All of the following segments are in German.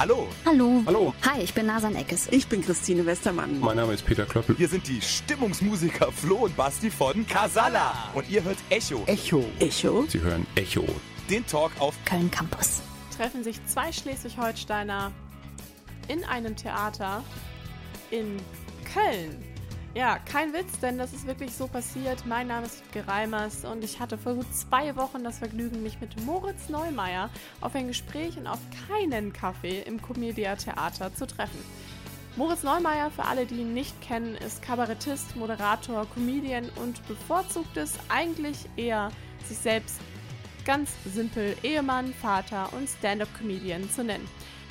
Hallo. Hallo. Hallo. Hi, ich bin Nasan Eckes. Ich bin Christine Westermann. Mein Name ist Peter Klöppel. Wir sind die Stimmungsmusiker Flo und Basti von Casala. Und ihr hört Echo. Echo. Echo. Sie hören Echo. Den Talk auf Köln Campus. Treffen sich zwei Schleswig-Holsteiner in einem Theater in Köln. Ja, kein Witz, denn das ist wirklich so passiert. Mein Name ist Gereimers und ich hatte vor gut zwei Wochen das Vergnügen, mich mit Moritz Neumeier auf ein Gespräch und auf keinen Kaffee im Comedia Theater zu treffen. Moritz Neumeier, für alle, die ihn nicht kennen, ist Kabarettist, Moderator, Comedian und bevorzugt es eigentlich eher, sich selbst ganz simpel Ehemann, Vater und Stand-up-Comedian zu nennen.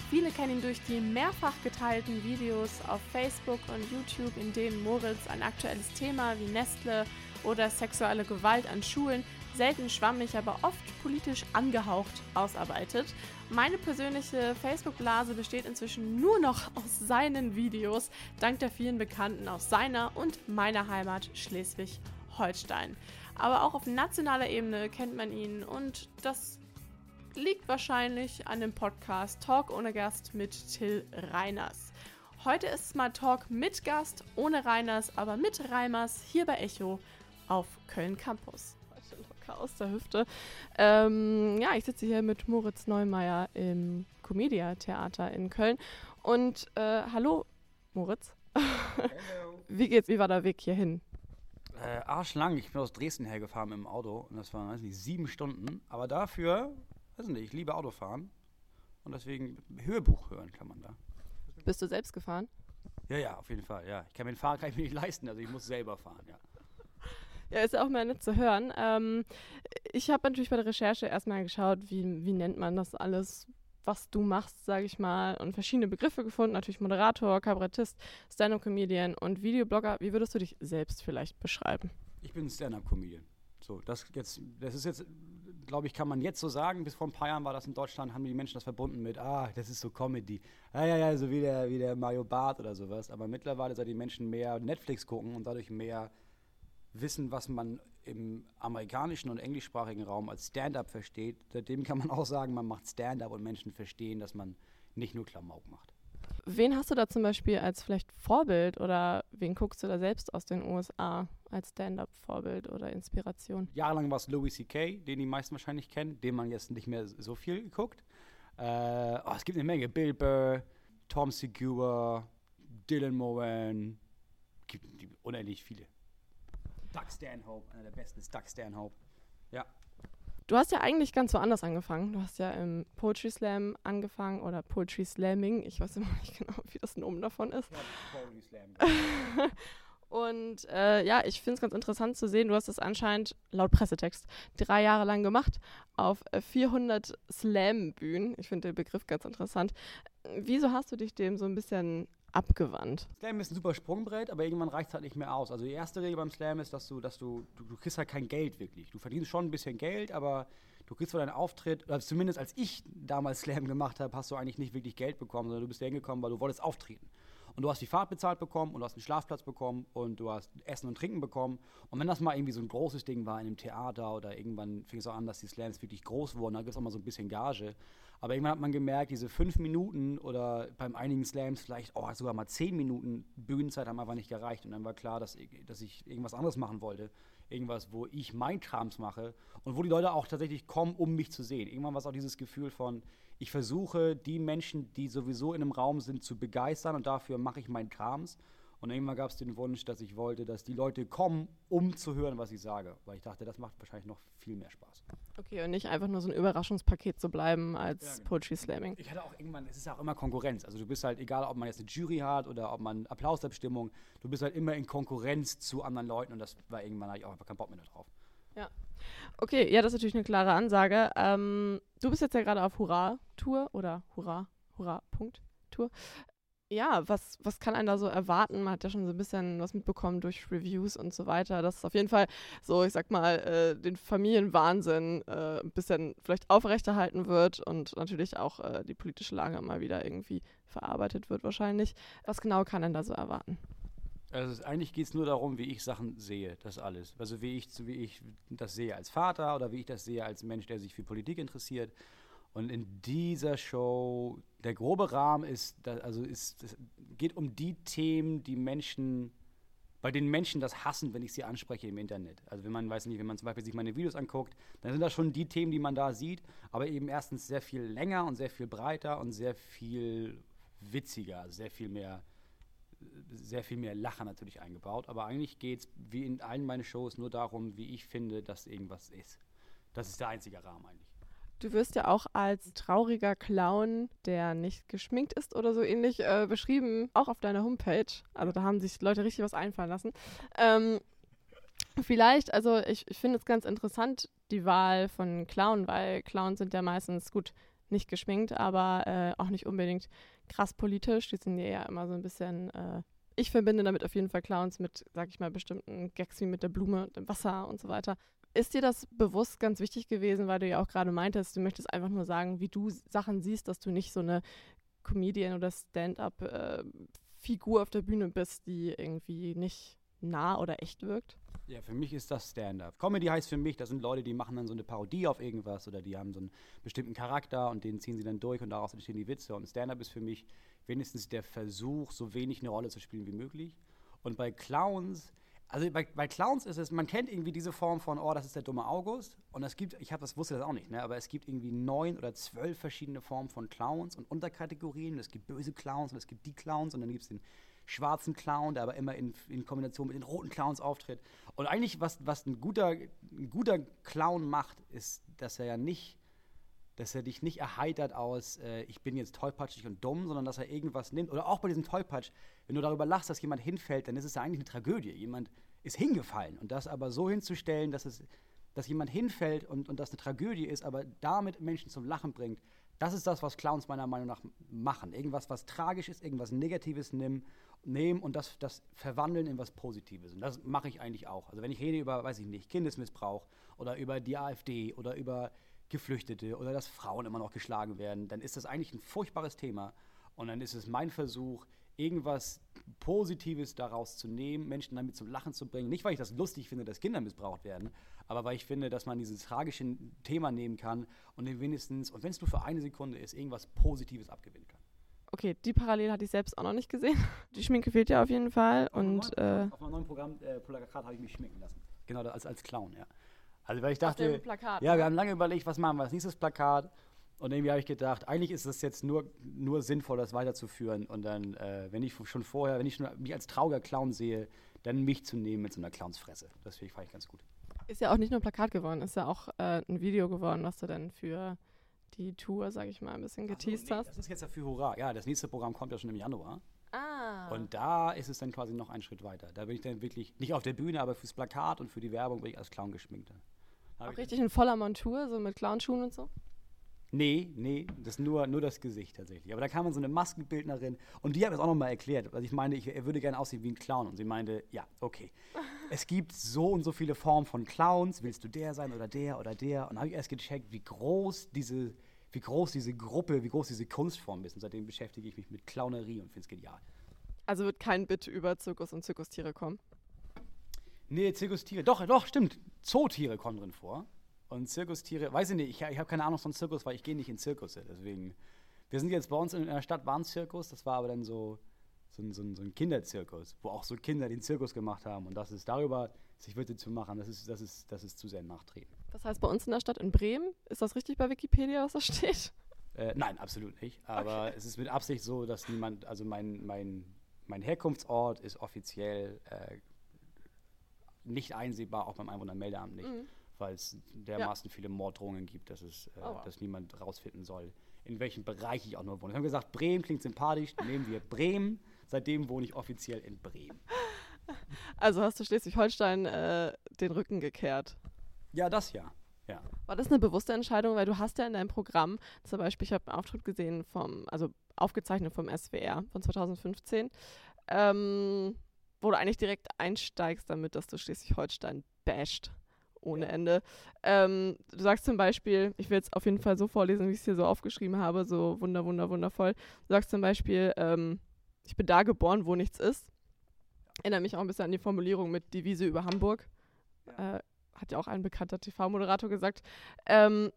Viele kennen ihn durch die mehrfach geteilten Videos auf Facebook und YouTube, in denen Moritz ein aktuelles Thema wie Nestle oder sexuelle Gewalt an Schulen selten schwammig, aber oft politisch angehaucht ausarbeitet. Meine persönliche Facebook-Blase besteht inzwischen nur noch aus seinen Videos, dank der vielen Bekannten aus seiner und meiner Heimat Schleswig-Holstein. Aber auch auf nationaler Ebene kennt man ihn und das liegt wahrscheinlich an dem Podcast Talk ohne Gast mit Till Reiners. Heute ist es mal Talk mit Gast, ohne Reiners, aber mit Reimers hier bei Echo auf Köln Campus. Heute locker aus der Hüfte. Ähm, ja, ich sitze hier mit Moritz Neumeier im Comedia Theater in Köln. Und äh, hallo, Moritz. Hello. Wie geht's? Wie war der Weg hierhin? Äh, arschlang. Ich bin aus Dresden hergefahren mit dem Auto und das waren, weiß nicht, sieben Stunden. Aber dafür, weiß nicht, ich liebe Autofahren und deswegen Hörbuch hören kann man da. Bist du selbst gefahren? Ja, ja, auf jeden Fall, ja. Ich kann mir den Fahrer kann ich mir nicht leisten, also ich muss selber fahren, ja. Ja, ist ja auch mal nett zu hören. Ähm, ich habe natürlich bei der Recherche erstmal geschaut, wie, wie nennt man das alles, was du machst, sage ich mal, und verschiedene Begriffe gefunden. Natürlich Moderator, Kabarettist, Stand-up-Comedian und Videoblogger. Wie würdest du dich selbst vielleicht beschreiben? Ich bin Stand-up-Comedian. So, das jetzt, das ist jetzt, glaube ich, kann man jetzt so sagen. Bis vor ein paar Jahren war das in Deutschland, haben die Menschen das verbunden mit, ah, das ist so Comedy. Ja, ja, ja, so wie der, wie der Mario Barth oder sowas. Aber mittlerweile, seit die Menschen mehr Netflix gucken und dadurch mehr wissen, was man im amerikanischen und englischsprachigen Raum als Stand-up versteht, seitdem kann man auch sagen, man macht Stand-up und Menschen verstehen, dass man nicht nur Klamauk macht. Wen hast du da zum Beispiel als vielleicht Vorbild oder wen guckst du da selbst aus den USA als Stand-up-Vorbild oder Inspiration? Jahrelang war es Louis C.K., den die meisten wahrscheinlich kennen, den man jetzt nicht mehr so viel guckt. Äh, oh, es gibt eine Menge. Bill Burr, Tom Segura, Dylan Moran, gibt, gibt unendlich viele. Doug Stanhope, einer der besten ist Doug Stanhope. Ja. Du hast ja eigentlich ganz woanders angefangen. Du hast ja im Poetry Slam angefangen oder Poetry Slamming. Ich weiß immer nicht genau, wie das Nomen davon ist. Poetry Slam. Und äh, ja, ich finde es ganz interessant zu sehen, du hast das anscheinend laut Pressetext drei Jahre lang gemacht auf äh, 400 Slam-Bühnen. Ich finde den Begriff ganz interessant. Wieso hast du dich dem so ein bisschen abgewandt? Slam ist ein super Sprungbrett, aber irgendwann reicht es halt nicht mehr aus. Also die erste Regel beim Slam ist, dass du, dass du, du, du kriegst halt kein Geld wirklich. Du verdienst schon ein bisschen Geld, aber du kriegst für deinen Auftritt, oder zumindest als ich damals Slam gemacht habe, hast du eigentlich nicht wirklich Geld bekommen, sondern du bist da hingekommen, weil du wolltest auftreten. Und du hast die Fahrt bezahlt bekommen und du hast einen Schlafplatz bekommen und du hast Essen und Trinken bekommen. Und wenn das mal irgendwie so ein großes Ding war in einem Theater oder irgendwann fing es auch an, dass die Slams wirklich groß wurden, da gibt es auch mal so ein bisschen Gage. Aber irgendwann hat man gemerkt, diese fünf Minuten oder beim einigen Slams vielleicht oh, sogar mal zehn Minuten Bühnenzeit haben einfach nicht gereicht. Und dann war klar, dass dass ich irgendwas anderes machen wollte. Irgendwas, wo ich mein Krams mache und wo die Leute auch tatsächlich kommen, um mich zu sehen. Irgendwann war es auch dieses Gefühl von, ich versuche, die Menschen, die sowieso in einem Raum sind, zu begeistern und dafür mache ich meinen Krams. Und irgendwann gab es den Wunsch, dass ich wollte, dass die Leute kommen, um zu hören, was ich sage. Weil ich dachte, das macht wahrscheinlich noch viel mehr Spaß. Okay, und nicht einfach nur so ein Überraschungspaket zu bleiben als Ja, genau. Poetry Slamming. Ich hatte auch irgendwann, es ist ja auch immer Konkurrenz. Also du bist halt, egal ob man jetzt eine Jury hat oder ob man Applausabstimmung, du bist halt immer in Konkurrenz zu anderen Leuten und das war irgendwann, hatte ich auch einfach keinen Bock mehr drauf. Okay, ja, das ist natürlich eine klare Ansage. Ähm, du bist jetzt ja gerade auf Hurra-Tour oder Hurra, Hurra-Punkt-Tour. Ja, was, was kann einen da so erwarten? Man hat ja schon so ein bisschen was mitbekommen durch Reviews und so weiter, dass es auf jeden Fall so, ich sag mal, äh, den Familienwahnsinn äh, ein bisschen vielleicht aufrechterhalten wird und natürlich auch äh, die politische Lage mal wieder irgendwie verarbeitet wird wahrscheinlich. Was genau kann denn da so erwarten? Also eigentlich geht es nur darum, wie ich Sachen sehe, das alles. Also wie ich, wie ich das sehe als Vater oder wie ich das sehe als Mensch, der sich für Politik interessiert. Und in dieser Show, der grobe Rahmen ist, also es geht um die Themen, die Menschen, bei den Menschen das hassen, wenn ich sie anspreche im Internet. Also wenn man, weiß nicht, wenn man zum Beispiel sich meine Videos anguckt, dann sind das schon die Themen, die man da sieht, aber eben erstens sehr viel länger und sehr viel breiter und sehr viel witziger, sehr viel mehr sehr viel mehr Lacher natürlich eingebaut, aber eigentlich geht es wie in allen meinen Shows nur darum, wie ich finde, dass irgendwas ist. Das ist der einzige Rahmen eigentlich. Du wirst ja auch als trauriger Clown, der nicht geschminkt ist oder so ähnlich, äh, beschrieben, auch auf deiner Homepage. Also da haben sich Leute richtig was einfallen lassen. Ähm, vielleicht, also ich, ich finde es ganz interessant, die Wahl von Clown, weil Clowns sind ja meistens gut nicht geschminkt, aber äh, auch nicht unbedingt krass politisch. Die sind ja immer so ein bisschen äh, ich verbinde damit auf jeden Fall Clowns mit, sag ich mal, bestimmten Gags wie mit der Blume, dem Wasser und so weiter. Ist dir das bewusst ganz wichtig gewesen, weil du ja auch gerade meintest, du möchtest einfach nur sagen, wie du Sachen siehst, dass du nicht so eine Comedian- oder Stand-up-Figur auf der Bühne bist, die irgendwie nicht nah oder echt wirkt? Ja, für mich ist das Stand-up. Comedy heißt für mich, das sind Leute, die machen dann so eine Parodie auf irgendwas oder die haben so einen bestimmten Charakter und den ziehen sie dann durch und daraus entstehen die Witze. Und Stand-up ist für mich wenigstens der Versuch, so wenig eine Rolle zu spielen wie möglich. Und bei Clowns also bei, bei, Clowns ist es, man kennt irgendwie diese Form von, oh, das ist der dumme August. Und es gibt, ich habe das wusste das auch nicht, ne, aber es gibt irgendwie neun oder zwölf verschiedene Formen von Clowns und Unterkategorien. Es gibt böse Clowns und es gibt die Clowns und dann gibt es den schwarzen Clown, der aber immer in, in, Kombination mit den roten Clowns auftritt. Und eigentlich, was, was ein, guter, ein guter Clown macht, ist, dass er ja nicht dass er dich nicht erheitert aus, äh, ich bin jetzt tollpatschig und dumm, sondern dass er irgendwas nimmt. Oder auch bei diesem Tollpatsch, wenn du darüber lachst, dass jemand hinfällt, dann ist es ja eigentlich eine Tragödie. Jemand ist hingefallen. Und das aber so hinzustellen, dass, es, dass jemand hinfällt und, und das eine Tragödie ist, aber damit Menschen zum Lachen bringt, das ist das, was Clowns meiner Meinung nach machen. Irgendwas, was tragisch ist, irgendwas Negatives nehmen, nehmen und das, das verwandeln in was Positives. Und das mache ich eigentlich auch. Also wenn ich rede über, weiß ich nicht, Kindesmissbrauch oder über die AfD oder über Geflüchtete oder dass Frauen immer noch geschlagen werden, dann ist das eigentlich ein furchtbares Thema. Und dann ist es mein Versuch, irgendwas Positives daraus zu nehmen, Menschen damit zum Lachen zu bringen. Nicht, weil ich das lustig finde, dass Kinder missbraucht werden, aber weil ich finde, dass man dieses tragische Thema nehmen kann und wenigstens, und wenn es nur für eine Sekunde ist, irgendwas Positives abgewinnen kann. Okay, die Parallele hatte ich selbst auch noch nicht gesehen. Die Schminke fehlt ja auf jeden Fall. Auf und, neuen, äh, auf meinem neuen Programm, äh, Plakat, habe ich mich schminken lassen. Genau, als, als Clown, ja. Also weil ich dachte, Plakat, ja, wir haben lange überlegt, was machen wir als nächstes Plakat. Und irgendwie habe ich gedacht, eigentlich ist es jetzt nur, nur sinnvoll, das weiterzuführen. Und dann, äh, wenn ich schon vorher, wenn ich schon mich als trauriger Clown sehe, dann mich zu nehmen mit so einer Clownsfresse. Das fand ich ganz gut. Ist ja auch nicht nur Plakat geworden, ist ja auch äh, ein Video geworden, was du dann für die Tour, sage ich mal, ein bisschen geteased so, nee, hast. Das ist jetzt ja für Hurra. Ja, das nächste Programm kommt ja schon im Januar. Ah. Und da ist es dann quasi noch einen Schritt weiter. Da bin ich dann wirklich, nicht auf der Bühne, aber fürs Plakat und für die Werbung bin ich als Clown geschminkt. Auch richtig in voller Montur, so mit Clownschuhen und so? Nee, nee, das ist nur, nur das Gesicht tatsächlich. Aber da kam dann so eine Maskenbildnerin und die hat es auch nochmal erklärt. Also ich meine, ich, er würde gerne aussehen wie ein Clown. Und sie meinte, ja, okay. Es gibt so und so viele Formen von Clowns. Willst du der sein oder der oder der? Und dann habe ich erst gecheckt, wie groß diese, wie groß diese Gruppe, wie groß diese Kunstform ist. Und seitdem beschäftige ich mich mit Clownerie und finde es genial. Also wird kein Bit über Zirkus und Zirkustiere kommen? Nee, Zirkustiere. Doch, doch, stimmt. Zootiere kommen drin vor. Und Zirkustiere, weiß ich nicht, ich, ich habe keine Ahnung von Zirkus, weil ich gehe nicht in Zirkusse. Deswegen, wir sind jetzt bei uns in der Stadt, war ein Zirkus, das war aber dann so, so, ein, so, ein, so ein Kinderzirkus, wo auch so Kinder den Zirkus gemacht haben. Und das ist darüber, sich Witze zu machen, das ist, das ist, das ist zu sehr nachtreten. Das heißt, bei uns in der Stadt in Bremen, ist das richtig bei Wikipedia, was da steht? Äh, nein, absolut nicht. Aber okay. es ist mit Absicht so, dass niemand, also mein, mein, mein Herkunftsort ist offiziell äh, nicht einsehbar, auch beim Einwohnermeldeamt nicht, mhm. weil es dermaßen ja. viele Morddrohungen gibt, dass, es, äh, oh. dass niemand rausfinden soll, in welchem Bereich ich auch nur wohne. Wir haben gesagt, Bremen klingt sympathisch, nehmen wir Bremen. Seitdem wohne ich offiziell in Bremen. Also hast du Schleswig-Holstein äh, den Rücken gekehrt? Ja, das ja. Ja. War das eine bewusste Entscheidung, weil du hast ja in deinem Programm, zum Beispiel, ich habe einen Auftritt gesehen vom, also aufgezeichnet vom SWR von 2015, ähm, wo du eigentlich direkt einsteigst damit, dass du Schleswig-Holstein basht ohne ja. Ende. Ähm, du sagst zum Beispiel, ich will es auf jeden Fall so vorlesen, wie ich es hier so aufgeschrieben habe, so wunder, wunder, wundervoll. Du sagst zum Beispiel, ähm, ich bin da geboren, wo nichts ist. Erinnere mich auch ein bisschen an die Formulierung mit die Wiese über Hamburg. Ja. Äh, hat ja auch ein bekannter TV-Moderator gesagt. Ähm,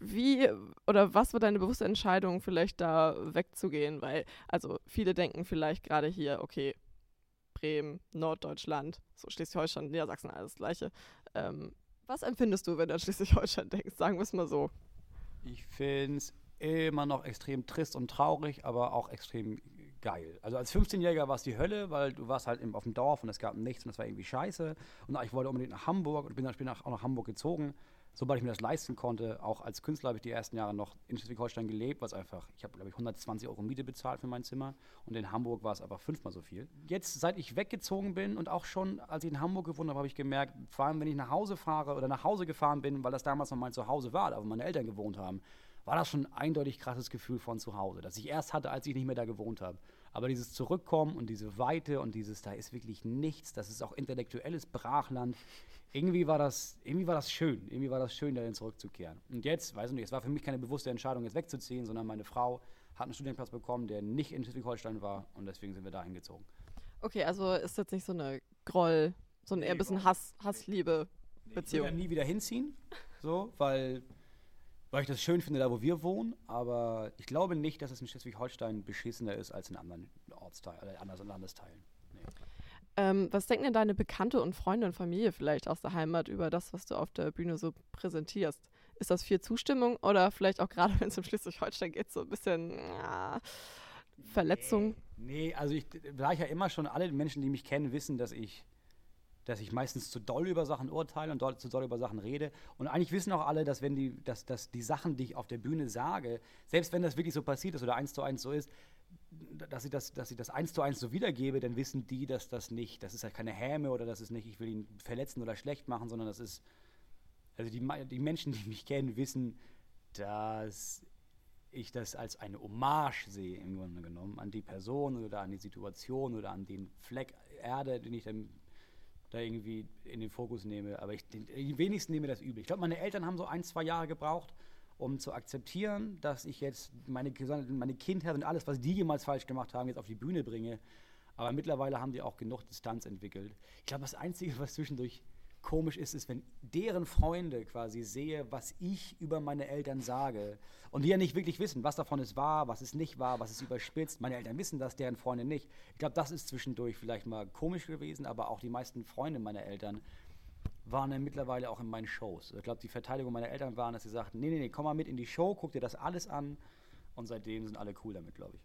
wie oder was war deine bewusste Entscheidung, vielleicht da wegzugehen? Weil, also viele denken vielleicht gerade hier, okay, Bremen, Norddeutschland, so Schleswig-Holstein, Niedersachsen, alles Gleiche. Ähm, was empfindest du, wenn du an Schleswig-Holstein denkst? Sagen wir es mal so. Ich finde es immer noch extrem trist und traurig, aber auch extrem geil. Also als 15-Jähriger war es die Hölle, weil du warst halt auf dem Dorf und es gab nichts und das war irgendwie scheiße. Und ich wollte unbedingt nach Hamburg und bin dann später auch nach Hamburg gezogen sobald ich mir das leisten konnte, auch als Künstler habe ich die ersten Jahre noch in Schleswig-Holstein gelebt, was einfach, ich habe glaube ich 120 Euro Miete bezahlt für mein Zimmer und in Hamburg war es einfach fünfmal so viel. Jetzt, seit ich weggezogen bin und auch schon, als ich in Hamburg gewohnt habe, habe ich gemerkt, vor allem wenn ich nach Hause fahre oder nach Hause gefahren bin, weil das damals noch mein Zuhause war, da wo meine Eltern gewohnt haben, war das schon ein eindeutig krasses Gefühl von zu Hause, das ich erst hatte, als ich nicht mehr da gewohnt habe. Aber dieses Zurückkommen und diese Weite und dieses, da ist wirklich nichts, das ist auch intellektuelles Brachland irgendwie war das, irgendwie war das schön. Irgendwie war das schön, dahin zurückzukehren. Und jetzt, weiß ich nicht, es war für mich keine bewusste Entscheidung, jetzt wegzuziehen, sondern meine Frau hat einen Studienplatz bekommen, der nicht in Schleswig-Holstein war und deswegen sind wir dahin gezogen. Okay, also ist jetzt nicht so eine Groll, so ein eher ein bisschen Hass, Hassliebe Beziehung. Ich will ja nie wieder hinziehen, so, weil, weil ich das schön finde, da wo wir wohnen, aber ich glaube nicht, dass es in Schleswig-Holstein beschissener ist als in anderen Ortsteilen, äh, anderen Landesteilen. Ähm, was denken denn deine Bekannte und Freunde und Familie vielleicht aus der Heimat über das, was du auf der Bühne so präsentierst? Ist das viel Zustimmung oder vielleicht auch gerade, wenn es um Schleswig-Holstein geht, so ein bisschen ja, Verletzung? Nee, nee, also ich, da ich ja immer schon alle Menschen, die mich kennen, wissen, dass ich dass ich meistens zu doll über Sachen urteile und zu doll über Sachen rede. Und eigentlich wissen auch alle, dass wenn die, dass, dass die Sachen, die ich auf der Bühne sage, selbst wenn das wirklich so passiert ist oder eins zu eins so ist, dass ich das, dass ich das eins zu eins so wiedergebe, dann wissen die, dass das nicht, das ist halt keine Häme oder das ist nicht, ich will ihn verletzen oder schlecht machen, sondern das ist, also die, die Menschen, die mich kennen, wissen, dass ich das als eine Hommage sehe, im Grunde genommen, an die Person oder an die Situation oder an den Fleck Erde, den ich dann da irgendwie in den Fokus nehme. Aber ich, den, die wenigsten nehmen das übel. Ich glaube, meine Eltern haben so ein, zwei Jahre gebraucht, um zu akzeptieren, dass ich jetzt meine, meine Kindheit und alles, was die jemals falsch gemacht haben, jetzt auf die Bühne bringe. Aber mittlerweile haben die auch genug Distanz entwickelt. Ich glaube, das Einzige, was zwischendurch komisch ist, ist, wenn deren Freunde quasi sehe, was ich über meine Eltern sage und die ja nicht wirklich wissen, was davon ist wahr, was es nicht wahr, was es überspitzt. Meine Eltern wissen das, deren Freunde nicht. Ich glaube, das ist zwischendurch vielleicht mal komisch gewesen, aber auch die meisten Freunde meiner Eltern waren dann mittlerweile auch in meinen Shows. Ich glaube, die Verteidigung meiner Eltern waren, dass sie sagten, nee, nee, nee, komm mal mit in die Show, guck dir das alles an. Und seitdem sind alle cool damit, glaube ich.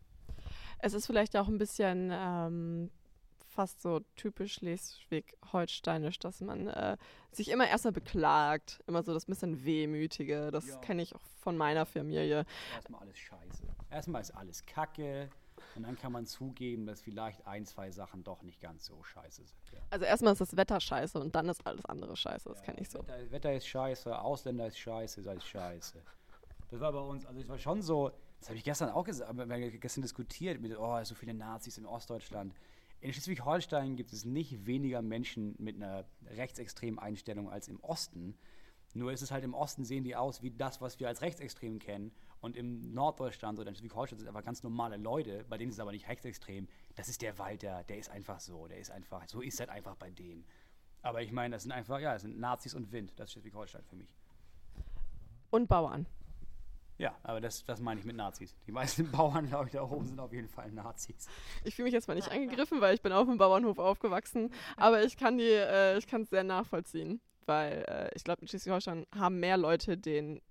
Es ist vielleicht auch ein bisschen ähm, fast so typisch schleswig-holsteinisch, dass man äh, sich immer erstmal beklagt, immer so das bisschen Wehmütige. Das ja. kenne ich auch von meiner Familie. Erstmal alles scheiße. Erstmal ist alles Kacke. Und dann kann man zugeben, dass vielleicht ein, zwei Sachen doch nicht ganz so scheiße sind. Ja. Also erstmal ist das Wetter scheiße und dann ist alles andere scheiße. Das ja, kenne ich so. Wetter, Wetter, ist scheiße, Ausländer ist scheiße, ist alles scheiße. Das war bei uns, also es war schon so, das habe ich gestern auch gesagt, wir haben gestern diskutiert mit, oh, so viele Nazis in Ostdeutschland. In Schleswig-Holstein gibt es nicht weniger Menschen mit einer rechtsextremen Einstellung als im Osten. Nur ist es halt im Osten sehen die aus wie das, was wir als rechtsextrem kennen. Und im Norddeutschland oder in Schleswig-Holstein sind einfach ganz normale Leute, bei denen ist es aber nicht rechtsextrem. Das ist der Walter, der ist einfach so, der ist einfach, so ist das einfach bei denen. Aber ich meine, das sind einfach, ja, das sind Nazis und Wind, das ist Schleswig-Holstein für mich. Und Bauern. Ja, aber das, das meine ich mit Nazis. Die meisten Bauern, glaube ich, da oben sind auf jeden Fall Nazis. Ich fühle mich jetzt mal nicht angegriffen, weil ich bin auf dem Bauernhof aufgewachsen. Aber ich kann die, äh, ich kann es sehr nachvollziehen, weil äh, ich glaube, in Schleswig-Holstein haben mehr Leute den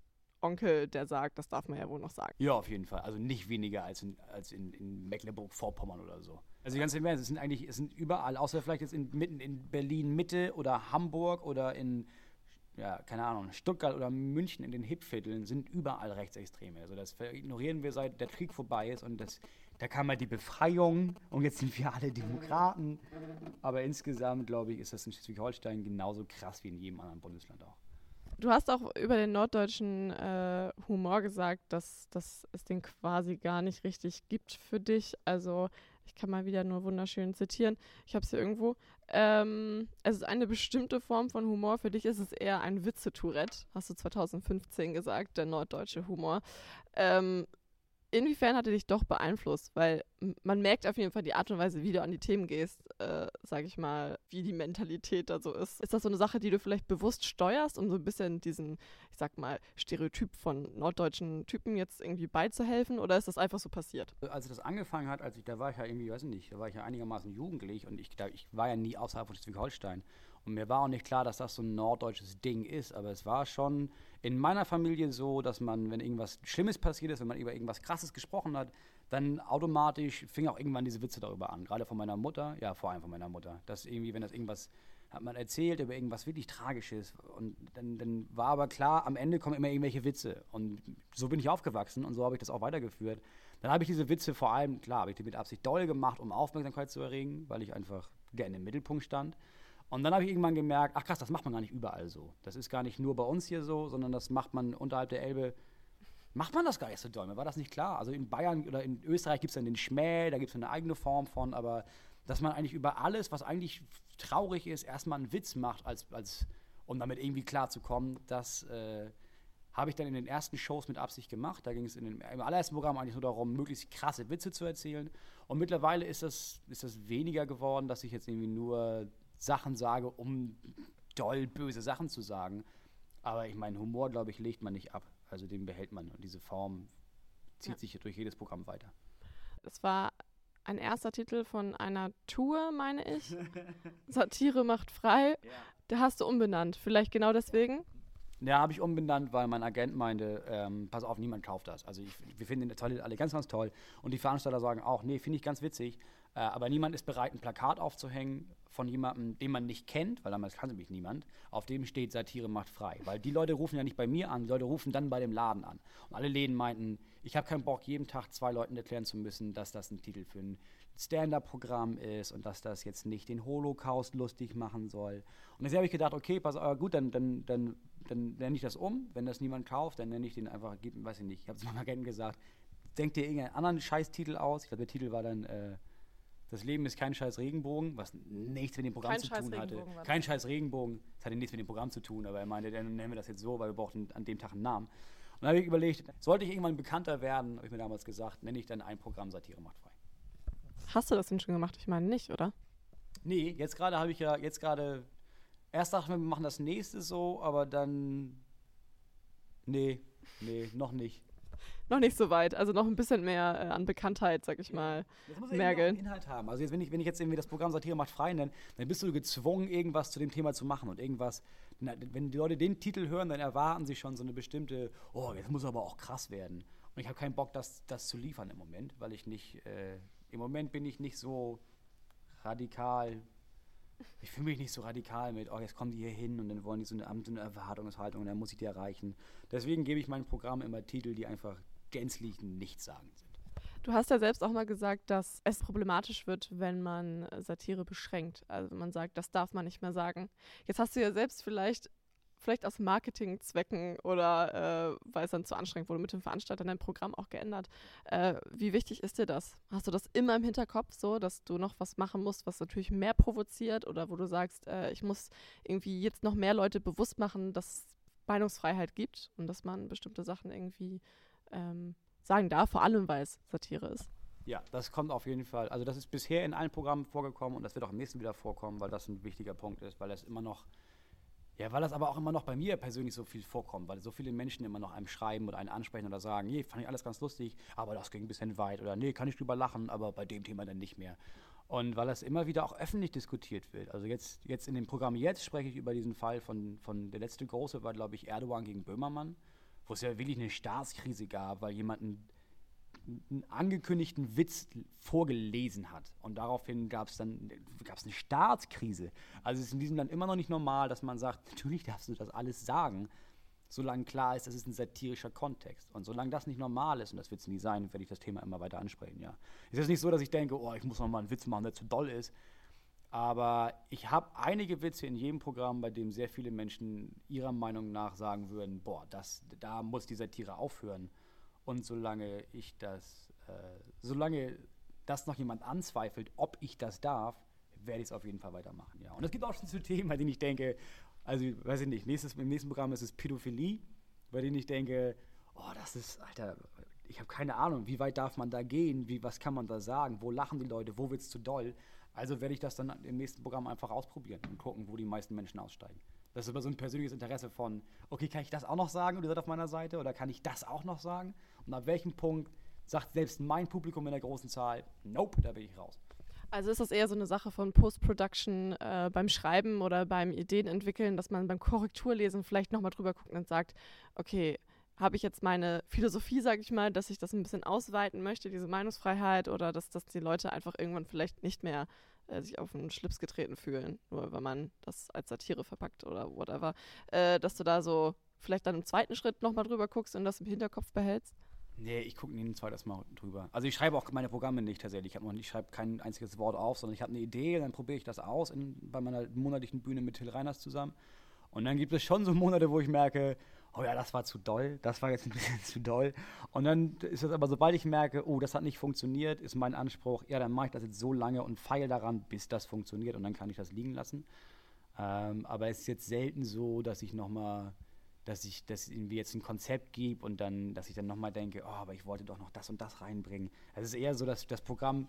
Onkel, der sagt, das darf man ja wohl noch sagen. Ja, auf jeden Fall. Also nicht weniger als in, als in, in Mecklenburg-Vorpommern oder so. Also ganz im Ernst, es sind eigentlich, es sind überall, außer vielleicht jetzt in, mitten in Berlin Mitte oder Hamburg oder in, ja, keine Ahnung, Stuttgart oder München in den Hipvierteln sind überall Rechtsextreme. Also das ignorieren wir seit der Krieg vorbei ist und das, da kam mal die Befreiung und jetzt sind wir alle Demokraten. Aber insgesamt, glaube ich, ist das in Schleswig-Holstein genauso krass wie in jedem anderen Bundesland auch. Du hast auch über den norddeutschen äh, Humor gesagt, dass, dass es den quasi gar nicht richtig gibt für dich. Also ich kann mal wieder nur wunderschön zitieren. Ich habe es hier irgendwo. Ähm, es ist eine bestimmte Form von Humor. Für dich ist es eher ein Witze-Tourette, hast du 2015 gesagt, der norddeutsche Humor. Ähm, inwiefern hat er dich doch beeinflusst? Weil man merkt auf jeden Fall die Art und Weise, wie du an die Themen gehst, äh, sag ich mal, wie die Mentalität da so ist. Ist das so eine Sache, die du vielleicht bewusst steuerst, um so ein bisschen diesen, ich sag mal, Stereotyp von norddeutschen Typen jetzt irgendwie beizuhelfen? Oder ist das einfach so passiert? Als das angefangen hat, als ich, da war ich ja irgendwie, weiß ich nicht, da war ich ja einigermaßen jugendlich und ich, da, ich war ja nie außerhalb von Schleswig-Holstein. Und mir war auch nicht klar, dass das so ein norddeutsches Ding ist, aber es war schon in meiner Familie so, dass man, wenn irgendwas Schlimmes passiert ist, wenn man über irgendwas Krasses gesprochen hat, dann automatisch fing auch irgendwann diese Witze darüber an. Gerade von meiner Mutter, ja, vor allem von meiner Mutter. Dass irgendwie, wenn das irgendwas, hat man erzählt über irgendwas wirklich Tragisches. Und dann, dann war aber klar, am Ende kommen immer irgendwelche Witze. Und so bin ich aufgewachsen und so habe ich das auch weitergeführt. Dann habe ich diese Witze vor allem, klar, habe ich die mit Absicht doll gemacht, um Aufmerksamkeit zu erregen, weil ich einfach gerne im Mittelpunkt stand. Und dann habe ich irgendwann gemerkt, ach krass, das macht man gar nicht überall so. Das ist gar nicht nur bei uns hier so, sondern das macht man unterhalb der Elbe, macht man das gar nicht so doll. Mir war das nicht klar. Also in Bayern oder in Österreich gibt es dann den Schmäh, da gibt es eine eigene Form von, aber dass man eigentlich über alles, was eigentlich traurig ist, erstmal einen Witz macht, als, als, um damit irgendwie klarzukommen, das äh, habe ich dann in den ersten Shows mit Absicht gemacht. Da ging es im allerersten Programm eigentlich nur darum, möglichst krasse Witze zu erzählen. Und mittlerweile ist das, ist das weniger geworden, dass ich jetzt irgendwie nur Sachen sage, um doll böse Sachen zu sagen. Aber ich meine, Humor, glaube ich, legt man nicht ab. Also den behält man. Und diese Form zieht ja. sich durch jedes Programm weiter. Das war ein erster Titel von einer Tour, meine ich. Satire macht frei. Ja. Da hast du umbenannt. Vielleicht genau deswegen? Ja, habe ich umbenannt, weil mein Agent meinte, ähm, pass auf, niemand kauft das. Also ich, wir finden den Toilet alle ganz, ganz toll. Und die Veranstalter sagen auch, nee, finde ich ganz witzig. Äh, aber niemand ist bereit, ein Plakat aufzuhängen von jemandem, den man nicht kennt, weil damals kannte mich niemand, auf dem steht Satire macht frei. Weil die Leute rufen ja nicht bei mir an, die Leute rufen dann bei dem Laden an. Und alle Läden meinten, ich habe keinen Bock, jeden Tag zwei Leuten erklären zu müssen, dass das ein Titel für ein Stand-up-Programm ist und dass das jetzt nicht den Holocaust lustig machen soll. Und deswegen habe ich gedacht, okay, pass auf, gut, dann, dann, dann, dann nenne ich das um. Wenn das niemand kauft, dann nenne ich den einfach, weiß ich nicht, ich habe es meinem Agenten gesagt, denk dir irgendeinen anderen Scheißtitel aus. Ich glaube, der Titel war dann äh, das Leben ist kein scheiß Regenbogen, was nichts mit dem Programm kein zu tun hatte. Kein scheiß Regenbogen, das hatte nichts mit dem Programm zu tun, aber er meinte, dann nennen wir das jetzt so, weil wir brauchten an dem Tag einen Namen. Und dann habe ich überlegt, sollte ich irgendwann bekannter werden, habe ich mir damals gesagt, nenne ich dann ein Programm Satire macht frei. Hast du das denn schon gemacht? Ich meine nicht, oder? Nee, jetzt gerade habe ich ja, jetzt gerade, erst dachten wir, wir machen das nächste so, aber dann, nee, nee, noch nicht noch nicht so weit. Also noch ein bisschen mehr äh, an Bekanntheit, sag ich mal, das muss mergeln. Inhalt haben. Also jetzt, wenn ich, wenn ich jetzt irgendwie das Programm Satire macht frei nenne, dann bist du gezwungen, irgendwas zu dem Thema zu machen und irgendwas. Wenn die Leute den Titel hören, dann erwarten sie schon so eine bestimmte, oh, jetzt muss aber auch krass werden. Und ich habe keinen Bock, das, das zu liefern im Moment, weil ich nicht, äh, im Moment bin ich nicht so radikal ich fühle mich nicht so radikal mit, oh, jetzt kommen die hier hin und dann wollen die so eine, so eine Erwartungshaltung und dann muss ich die erreichen. Deswegen gebe ich meinem Programm immer Titel, die einfach gänzlich nichtssagend sind. Du hast ja selbst auch mal gesagt, dass es problematisch wird, wenn man Satire beschränkt. Also man sagt, das darf man nicht mehr sagen. Jetzt hast du ja selbst vielleicht, vielleicht aus Marketingzwecken oder äh, weil es dann zu anstrengend wurde mit dem Veranstalter dein Programm auch geändert. Äh, wie wichtig ist dir das? Hast du das immer im Hinterkopf so, dass du noch was machen musst, was natürlich mehr provoziert oder wo du sagst, äh, ich muss irgendwie jetzt noch mehr Leute bewusst machen, dass es Meinungsfreiheit gibt und dass man bestimmte Sachen irgendwie ähm, sagen darf, vor allem weil es Satire ist. Ja, das kommt auf jeden Fall. Also das ist bisher in allen Programmen vorgekommen und das wird auch im nächsten wieder vorkommen, weil das ein wichtiger Punkt ist, weil das immer noch, ja, weil das aber auch immer noch bei mir persönlich so viel vorkommt, weil so viele Menschen immer noch einem schreiben oder einen ansprechen oder sagen, nee, fand ich alles ganz lustig, aber das ging ein bisschen weit oder nee, kann ich drüber lachen, aber bei dem Thema dann nicht mehr. Und weil das immer wieder auch öffentlich diskutiert wird. Also jetzt, jetzt in dem Programm jetzt spreche ich über diesen Fall von, von der letzte große war, glaube ich, Erdogan gegen Böhmermann wo es ja wirklich eine Staatskrise gab, weil jemand einen, einen angekündigten Witz vorgelesen hat. Und daraufhin gab es dann gab's eine Staatskrise. Also es ist in diesem Land immer noch nicht normal, dass man sagt, natürlich darfst du das alles sagen, solange klar ist, das ist ein satirischer Kontext. Und solange das nicht normal ist, und das wird es nie sein, werde ich das Thema immer weiter ansprechen, ja. Es ist nicht so, dass ich denke, oh, ich muss noch mal einen Witz machen, der zu doll ist. Aber ich habe einige Witze in jedem Programm, bei dem sehr viele Menschen ihrer Meinung nach sagen würden, boah, das, da muss die Satire aufhören. Und solange ich das, äh, solange das noch jemand anzweifelt, ob ich das darf, werde ich es auf jeden Fall weitermachen, ja. Und es gibt auch schon so Themen, bei denen ich denke, also, weiß ich nicht, nächstes, im nächsten Programm ist es Pädophilie, bei denen ich denke, oh, das ist, Alter, ich habe keine Ahnung, wie weit darf man da gehen, wie, was kann man da sagen, wo lachen die Leute, wo wird es zu doll. Also werde ich das dann im nächsten Programm einfach ausprobieren und gucken, wo die meisten Menschen aussteigen. Das ist immer so ein persönliches Interesse von, okay, kann ich das auch noch sagen und ihr seid auf meiner Seite oder kann ich das auch noch sagen? Und ab welchem Punkt sagt selbst mein Publikum in der großen Zahl, nope, da bin ich raus. Also ist das eher so eine Sache von Post-Production äh, beim Schreiben oder beim Ideenentwickeln, dass man beim Korrekturlesen vielleicht nochmal drüber guckt und sagt, okay, habe ich jetzt meine Philosophie, sage ich mal, dass ich das ein bisschen ausweiten möchte, diese Meinungsfreiheit, oder dass, dass die Leute einfach irgendwann vielleicht nicht mehr äh, sich auf den Schlips getreten fühlen, nur wenn man das als Satire verpackt oder whatever, äh, dass du da so vielleicht dann im zweiten Schritt nochmal drüber guckst und das im Hinterkopf behältst? Nee, ich gucke nie ein zweites Mal drüber. Also ich schreibe auch meine Programme nicht tatsächlich. Ich, ich schreibe kein einziges Wort auf, sondern ich habe eine Idee, dann probiere ich das aus in, bei meiner monatlichen Bühne mit Till Reiners zusammen. Und dann gibt es schon so Monate, wo ich merke, oh ja, das war zu doll, das war jetzt ein bisschen zu doll. Und dann ist es aber, sobald ich merke, oh, das hat nicht funktioniert, ist mein Anspruch, ja, dann mache ich das jetzt so lange und feile daran, bis das funktioniert und dann kann ich das liegen lassen. Ähm, aber es ist jetzt selten so, dass ich nochmal, dass ich, dass irgendwie jetzt ein Konzept gebe und dann, dass ich dann nochmal denke, oh, aber ich wollte doch noch das und das reinbringen. Es ist eher so, dass das Programm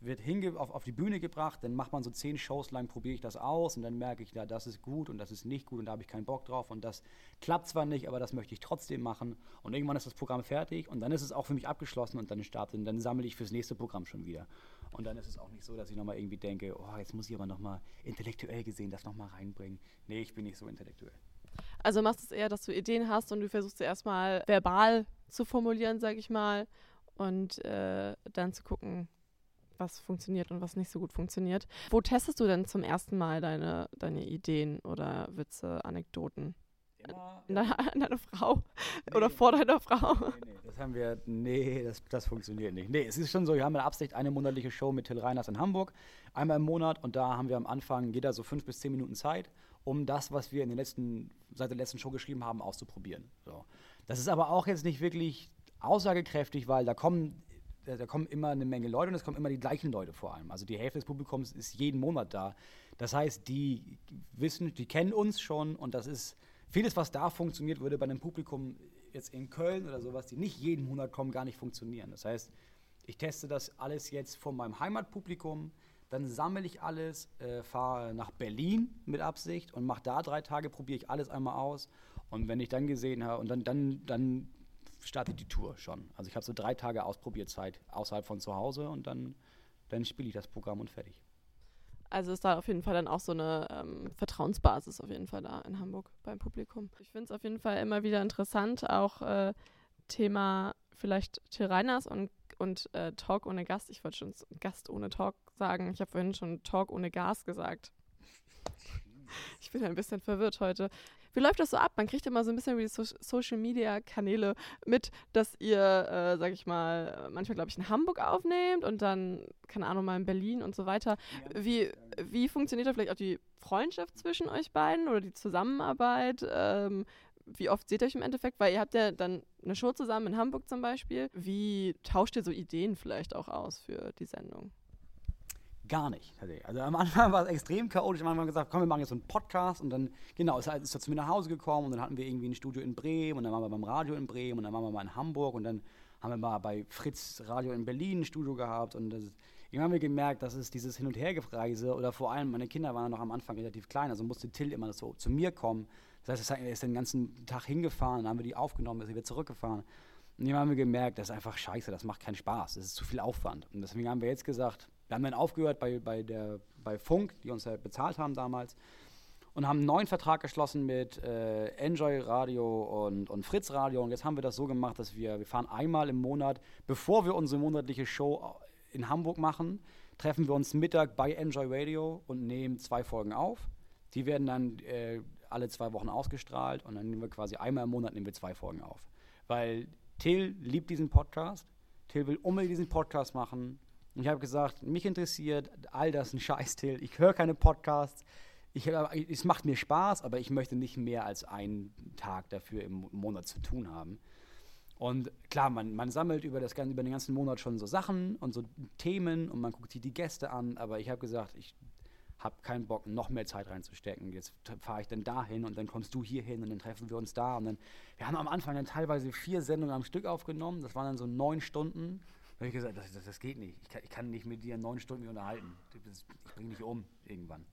wird hinge auf, auf die Bühne gebracht, dann macht man so zehn Shows lang, probiere ich das aus und dann merke ich, ja, das ist gut und das ist nicht gut und da habe ich keinen Bock drauf und das klappt zwar nicht, aber das möchte ich trotzdem machen und irgendwann ist das Programm fertig und dann ist es auch für mich abgeschlossen und dann startet und dann sammle ich fürs nächste Programm schon wieder. Und dann ist es auch nicht so, dass ich nochmal irgendwie denke, oh, jetzt muss ich aber nochmal intellektuell gesehen das nochmal reinbringen. Nee, ich bin nicht so intellektuell. Also machst du es eher, dass du Ideen hast und du versuchst sie erstmal verbal zu formulieren, sage ich mal, und äh, dann zu gucken, was funktioniert und was nicht so gut funktioniert. Wo testest du denn zum ersten Mal deine, deine Ideen oder Witze, Anekdoten? Immer, An deiner, an deiner Frau Nee. oder vor deiner Frau? Nee, nee, das haben wir, nee, das, das funktioniert nicht. Nee, es ist schon so, wir haben in Absicht eine monatliche Show mit Till Reiners in Hamburg, einmal im Monat und da haben wir am Anfang jeder so fünf bis zehn Minuten Zeit, um das, was wir in den letzten, seit der letzten Show geschrieben haben, auszuprobieren. So. Das ist aber auch jetzt nicht wirklich aussagekräftig, weil da kommen, da, kommen immer eine Menge Leute und es kommen immer die gleichen Leute vor allem. Also die Hälfte des Publikums ist jeden Monat da. Das heißt, die wissen, die kennen uns schon und das ist vieles, was da funktioniert, würde bei einem Publikum jetzt in Köln oder sowas, die nicht jeden Monat kommen, gar nicht funktionieren. Das heißt, ich teste das alles jetzt von meinem Heimatpublikum, dann sammle ich alles, äh, fahre nach Berlin mit Absicht und mache da drei Tage, probiere ich alles einmal aus. Und wenn ich dann gesehen habe, und dann, dann, dann startet die Tour schon. Also ich habe so drei Tage Ausprobierzeit außerhalb von zu Hause und dann, dann spiele ich das Programm und fertig. Also ist da auf jeden Fall dann auch so eine ähm, Vertrauensbasis auf jeden Fall da in Hamburg beim Publikum. Ich finde es auf jeden Fall immer wieder interessant, auch äh, Thema vielleicht Till Reiners und, und äh, Talk ohne Gast. Ich wollte schon Gast ohne Talk sagen. Ich habe vorhin schon Talk ohne Gas gesagt. Ich bin ein bisschen verwirrt heute. Wie läuft das so ab? Man kriegt immer so ein bisschen über die so Social Media Kanäle mit, dass ihr, äh, sag ich mal, manchmal glaube ich in Hamburg aufnehmt und dann, keine Ahnung, mal in Berlin und so weiter. Wie, wie funktioniert da vielleicht auch die Freundschaft zwischen euch beiden oder die Zusammenarbeit? Ähm, wie oft seht ihr euch im Endeffekt? Weil ihr habt ja dann eine Show zusammen in Hamburg zum Beispiel. Wie tauscht ihr so Ideen vielleicht auch aus für die Sendung? Gar nicht. Also am Anfang war es extrem chaotisch. Am Anfang haben wir gesagt, komm, wir machen jetzt so einen Podcast und dann, genau, ist, ist er zu mir nach Hause gekommen und dann hatten wir irgendwie ein Studio in Bremen und dann waren wir beim Radio in Bremen und dann waren wir mal in Hamburg und dann haben wir mal bei Fritz Radio in Berlin ein Studio gehabt und das, irgendwann haben wir gemerkt, dass es dieses Hin- und Hergereise oder vor allem, meine Kinder waren noch am Anfang relativ klein, also musste Till immer so zu mir kommen. Das heißt, er ist den ganzen Tag hingefahren, dann haben wir die aufgenommen, er wieder zurückgefahren. Und irgendwann haben wir gemerkt, das ist einfach scheiße, das macht keinen Spaß, das ist zu viel Aufwand. Und deswegen haben wir jetzt gesagt, wir haben dann aufgehört bei, bei, der, bei Funk, die uns ja bezahlt haben damals, und haben einen neuen Vertrag geschlossen mit äh, Enjoy Radio und, und Fritz Radio. Und jetzt haben wir das so gemacht, dass wir, wir fahren einmal im Monat, bevor wir unsere monatliche Show in Hamburg machen, treffen wir uns Mittag bei Enjoy Radio und nehmen zwei Folgen auf. Die werden dann äh, alle zwei Wochen ausgestrahlt und dann nehmen wir quasi einmal im Monat nehmen wir zwei Folgen auf. Weil Till liebt diesen Podcast. Till will unbedingt diesen Podcast machen. Und ich habe gesagt, mich interessiert all das ein Scheiß, Till. Ich höre keine Podcasts. Ich, es macht mir Spaß, aber ich möchte nicht mehr als einen Tag dafür im Monat zu tun haben. Und klar, man, man sammelt über, das, über den ganzen Monat schon so Sachen und so Themen und man guckt sich die Gäste an, aber ich habe gesagt, ich habe keinen Bock, noch mehr Zeit reinzustecken. Jetzt fahre ich dann dahin und dann kommst du hier hin und dann treffen wir uns da. Und dann, wir haben am Anfang dann teilweise vier Sendungen am Stück aufgenommen. Das waren dann so neun Stunden. Habe ich gesagt, das, das, das geht nicht. Ich kann, ich kann, nicht mit dir neun Stunden unterhalten. ich bringe dich um irgendwann.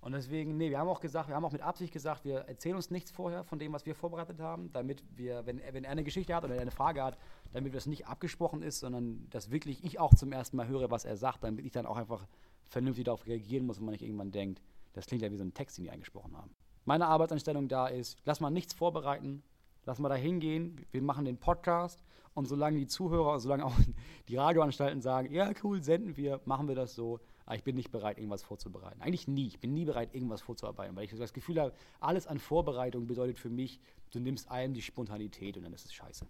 Und deswegen, nee, wir haben auch gesagt, wir haben auch mit Absicht gesagt, wir erzählen uns nichts vorher von dem, was wir vorbereitet haben, damit wir, wenn, wenn er eine Geschichte hat oder er eine Frage hat, damit das nicht abgesprochen ist, sondern dass wirklich ich auch zum ersten Mal höre, was er sagt, damit ich dann auch einfach vernünftig darauf reagieren muss und man nicht irgendwann denkt, das klingt ja wie so ein Text, den die eingesprochen haben. Meine Arbeitsanstellung da ist, lass mal nichts vorbereiten, lass mal da hingehen, wir machen den Podcast und solange die Zuhörer, solange auch die Radioanstalten sagen, ja cool, senden wir, machen wir das so, aber ich bin nicht bereit, irgendwas vorzubereiten. Eigentlich nie. Ich bin nie bereit, irgendwas vorzuarbeiten, weil ich das Gefühl habe, alles an Vorbereitung bedeutet für mich, du nimmst allem die Spontanität und dann ist es scheiße.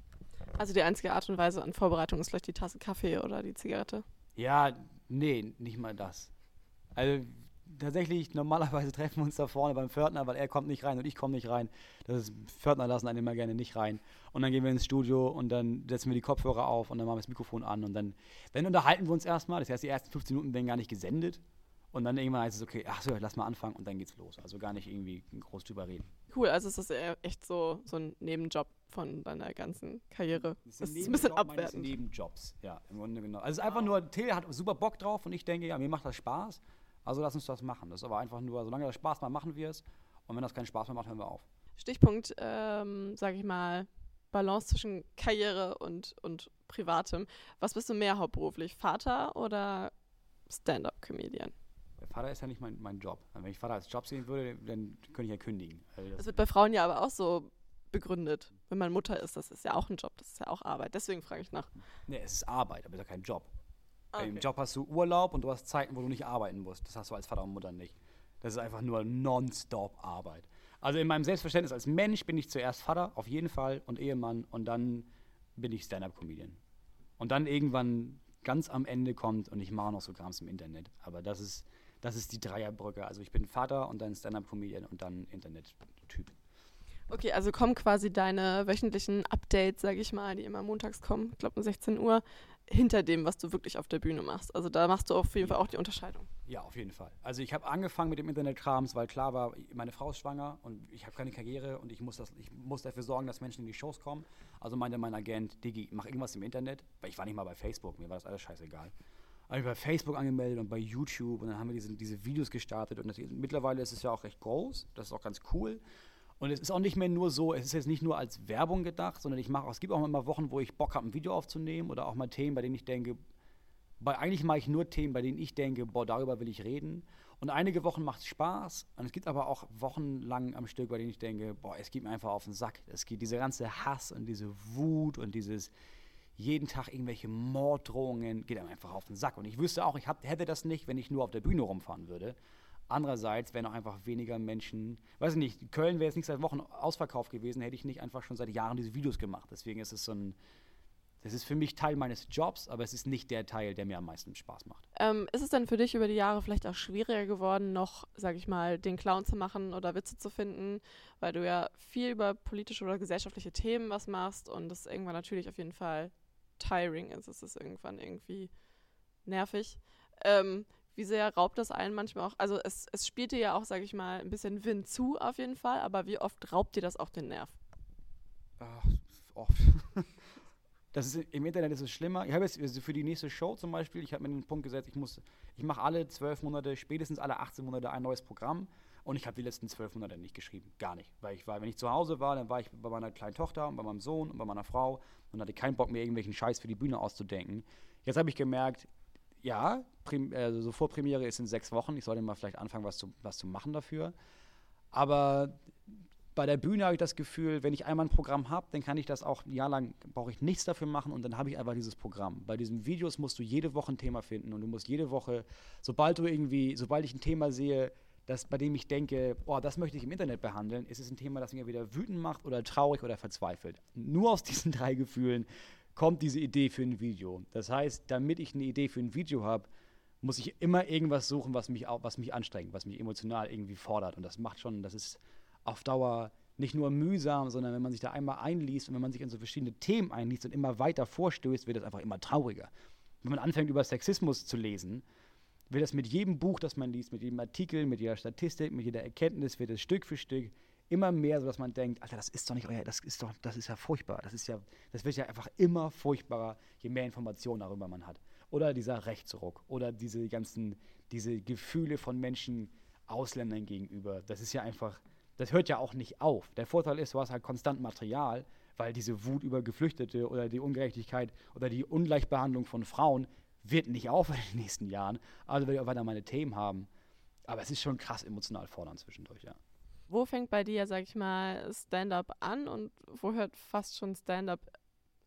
Also die einzige Art und Weise an Vorbereitung ist vielleicht die Tasse Kaffee oder die Zigarette? Ja, nee, nicht mal das. Also tatsächlich, normalerweise treffen wir uns da vorne beim Pförtner, weil er kommt nicht rein und ich komme nicht rein. Das ist, Pförtner lassen einen immer gerne nicht rein. Und dann gehen wir ins Studio und dann setzen wir die Kopfhörer auf und dann machen wir das Mikrofon an und dann, dann unterhalten wir uns erstmal. Das heißt, die ersten 15 Minuten werden gar nicht gesendet. Und dann irgendwann heißt es, okay, ach so, lass mal anfangen und dann geht's los. Also gar nicht irgendwie groß drüber reden. Cool, also ist das echt so, so ein Nebenjob von deiner ganzen Karriere. Das ist ein, das ist ein bisschen abwertend. Nebenjobs, ja, im Grunde genommen. Also es ist einfach nur, Till hat super Bock drauf und ich denke, ja, mir macht das Spaß. Also lass uns das machen. Das ist aber einfach nur, solange das Spaß macht, machen wir es. Und wenn das keinen Spaß mehr macht, hören wir auf. Stichpunkt, ähm, sage ich mal, Balance zwischen Karriere und, und Privatem. Was bist du mehr hauptberuflich? Vater oder Stand-up-Comedian? Vater ist ja nicht mein, mein Job. Wenn ich Vater als Job sehen würde, dann könnte ich ja kündigen. Also das, das wird bei Frauen ja aber auch so begründet. Wenn man Mutter ist, das ist ja auch ein Job, das ist ja auch Arbeit. Deswegen frage ich nach. Nee, es ist Arbeit, aber es ist ja kein Job. Okay. Im Job hast du Urlaub und du hast Zeiten, wo du nicht arbeiten musst. Das hast du als Vater und Mutter nicht. Das ist einfach nur nonstop Arbeit. Also in meinem Selbstverständnis als Mensch bin ich zuerst Vater, auf jeden Fall, und Ehemann und dann bin ich Stand-Up-Comedian. Und dann irgendwann ganz am Ende kommt und ich mache noch so Krams im Internet. Aber das ist, das ist die Dreierbrücke. Also ich bin Vater und dann Stand-Up-Comedian und dann Internet-Typ. Okay, also kommen quasi deine wöchentlichen Updates, sage ich mal, die immer montags kommen, ich glaube um 16 Uhr, hinter dem, was du wirklich auf der Bühne machst. Also da machst du auf jeden Fall auch die Unterscheidung. Ja, auf jeden Fall. Also ich habe angefangen mit dem Internetkrams, weil klar war, meine Frau ist schwanger und ich habe keine Karriere und ich muss, das, ich muss dafür sorgen, dass Menschen in die Shows kommen. Also meinte mein Agent, Digi, mach irgendwas im Internet, weil ich war nicht mal bei Facebook, mir war das alles scheißegal. Habe ich bei Facebook angemeldet und bei YouTube und dann haben wir diese, diese Videos gestartet und das, mittlerweile ist es ja auch recht groß, das ist auch ganz cool. Und es ist auch nicht mehr nur so, es ist jetzt nicht nur als Werbung gedacht, sondern ich mache, es gibt auch immer Wochen, wo ich Bock habe, ein Video aufzunehmen oder auch mal Themen, bei denen ich denke, bei, eigentlich mache ich nur Themen, bei denen ich denke, boah, darüber will ich reden. Und einige Wochen macht es Spaß. Und es gibt aber auch Wochen lang am Stück, bei denen ich denke, boah, es geht mir einfach auf den Sack. Es geht diese ganze Hass und diese Wut und dieses jeden Tag irgendwelche Morddrohungen, geht einem einfach auf den Sack. Und ich wüsste auch, ich hab, hätte das nicht, wenn ich nur auf der Bühne rumfahren würde. Andererseits wären auch einfach weniger Menschen, weiß ich nicht, Köln wäre jetzt nicht seit Wochen ausverkauft gewesen, hätte ich nicht einfach schon seit Jahren diese Videos gemacht. Deswegen ist es so ein, das ist für mich Teil meines Jobs, aber es ist nicht der Teil, der mir am meisten Spaß macht. Ähm, ist es denn für dich über die Jahre vielleicht auch schwieriger geworden, noch, sag ich mal, den Clown zu machen oder Witze zu finden, weil du ja viel über politische oder gesellschaftliche Themen was machst und das irgendwann natürlich auf jeden Fall tiring ist. Es ist irgendwann irgendwie nervig. Ähm, wie sehr raubt das einen manchmal auch? Also es, es spielt ja auch, sage ich mal, ein bisschen Wind zu auf jeden Fall, aber wie oft raubt dir das auch den Nerv? Ach, oft. Das ist, Im Internet ist es schlimmer. Ich habe jetzt also für die nächste Show zum Beispiel, ich habe mir den Punkt gesetzt, ich muss, ich mache alle zwölf Monate, spätestens alle 18 Monate ein neues Programm und ich habe die letzten zwölf Monate nicht geschrieben. Gar nicht. Weil ich war, wenn ich zu Hause war, dann war ich bei meiner kleinen Tochter und bei meinem Sohn und bei meiner Frau und hatte keinen Bock mehr, irgendwelchen Scheiß für die Bühne auszudenken. Jetzt habe ich gemerkt, ja, Prim also so Vorpremiere ist in sechs Wochen. Ich sollte mal vielleicht anfangen, was zu, was zu machen dafür. Aber bei der Bühne habe ich das Gefühl, wenn ich einmal ein Programm habe, dann kann ich das auch ein Jahr lang, brauche ich nichts dafür machen und dann habe ich einfach dieses Programm. Bei diesen Videos musst du jede Woche ein Thema finden und du musst jede Woche, sobald du irgendwie, sobald ich ein Thema sehe, das, bei dem ich denke, oh, das möchte ich im Internet behandeln, ist es ein Thema, das mich wieder wütend macht oder traurig oder verzweifelt. Nur aus diesen drei Gefühlen kommt diese Idee für ein Video. Das heißt, damit ich eine Idee für ein Video habe, muss ich immer irgendwas suchen, was mich, was mich anstrengt, was mich emotional irgendwie fordert. Und das macht schon, das ist auf Dauer nicht nur mühsam, sondern wenn man sich da einmal einliest und wenn man sich in so verschiedene Themen einliest und immer weiter vorstößt, wird es einfach immer trauriger. Wenn man anfängt, über Sexismus zu lesen, wird das mit jedem Buch, das man liest, mit jedem Artikel, mit jeder Statistik, mit jeder Erkenntnis, wird es Stück für Stück immer mehr, so dass man denkt, Alter, das ist doch nicht euer, das ist doch, das ist ja furchtbar. Das ist ja, das wird ja einfach immer furchtbarer, je mehr Informationen darüber man hat. Oder dieser Rechtsruck oder diese ganzen, diese Gefühle von Menschen Ausländern gegenüber. Das ist ja einfach, das hört ja auch nicht auf. Der Vorteil ist, du hast halt konstant Material, weil diese Wut über Geflüchtete oder die Ungerechtigkeit oder die Ungleichbehandlung von Frauen wird nicht aufhören in den nächsten Jahren. Also werde ich auch weiter meine Themen haben. Aber es ist schon krass emotional fordernd zwischendurch, ja. Wo fängt bei dir, sag ich mal, Stand-up an und wo hört fast schon Stand-up,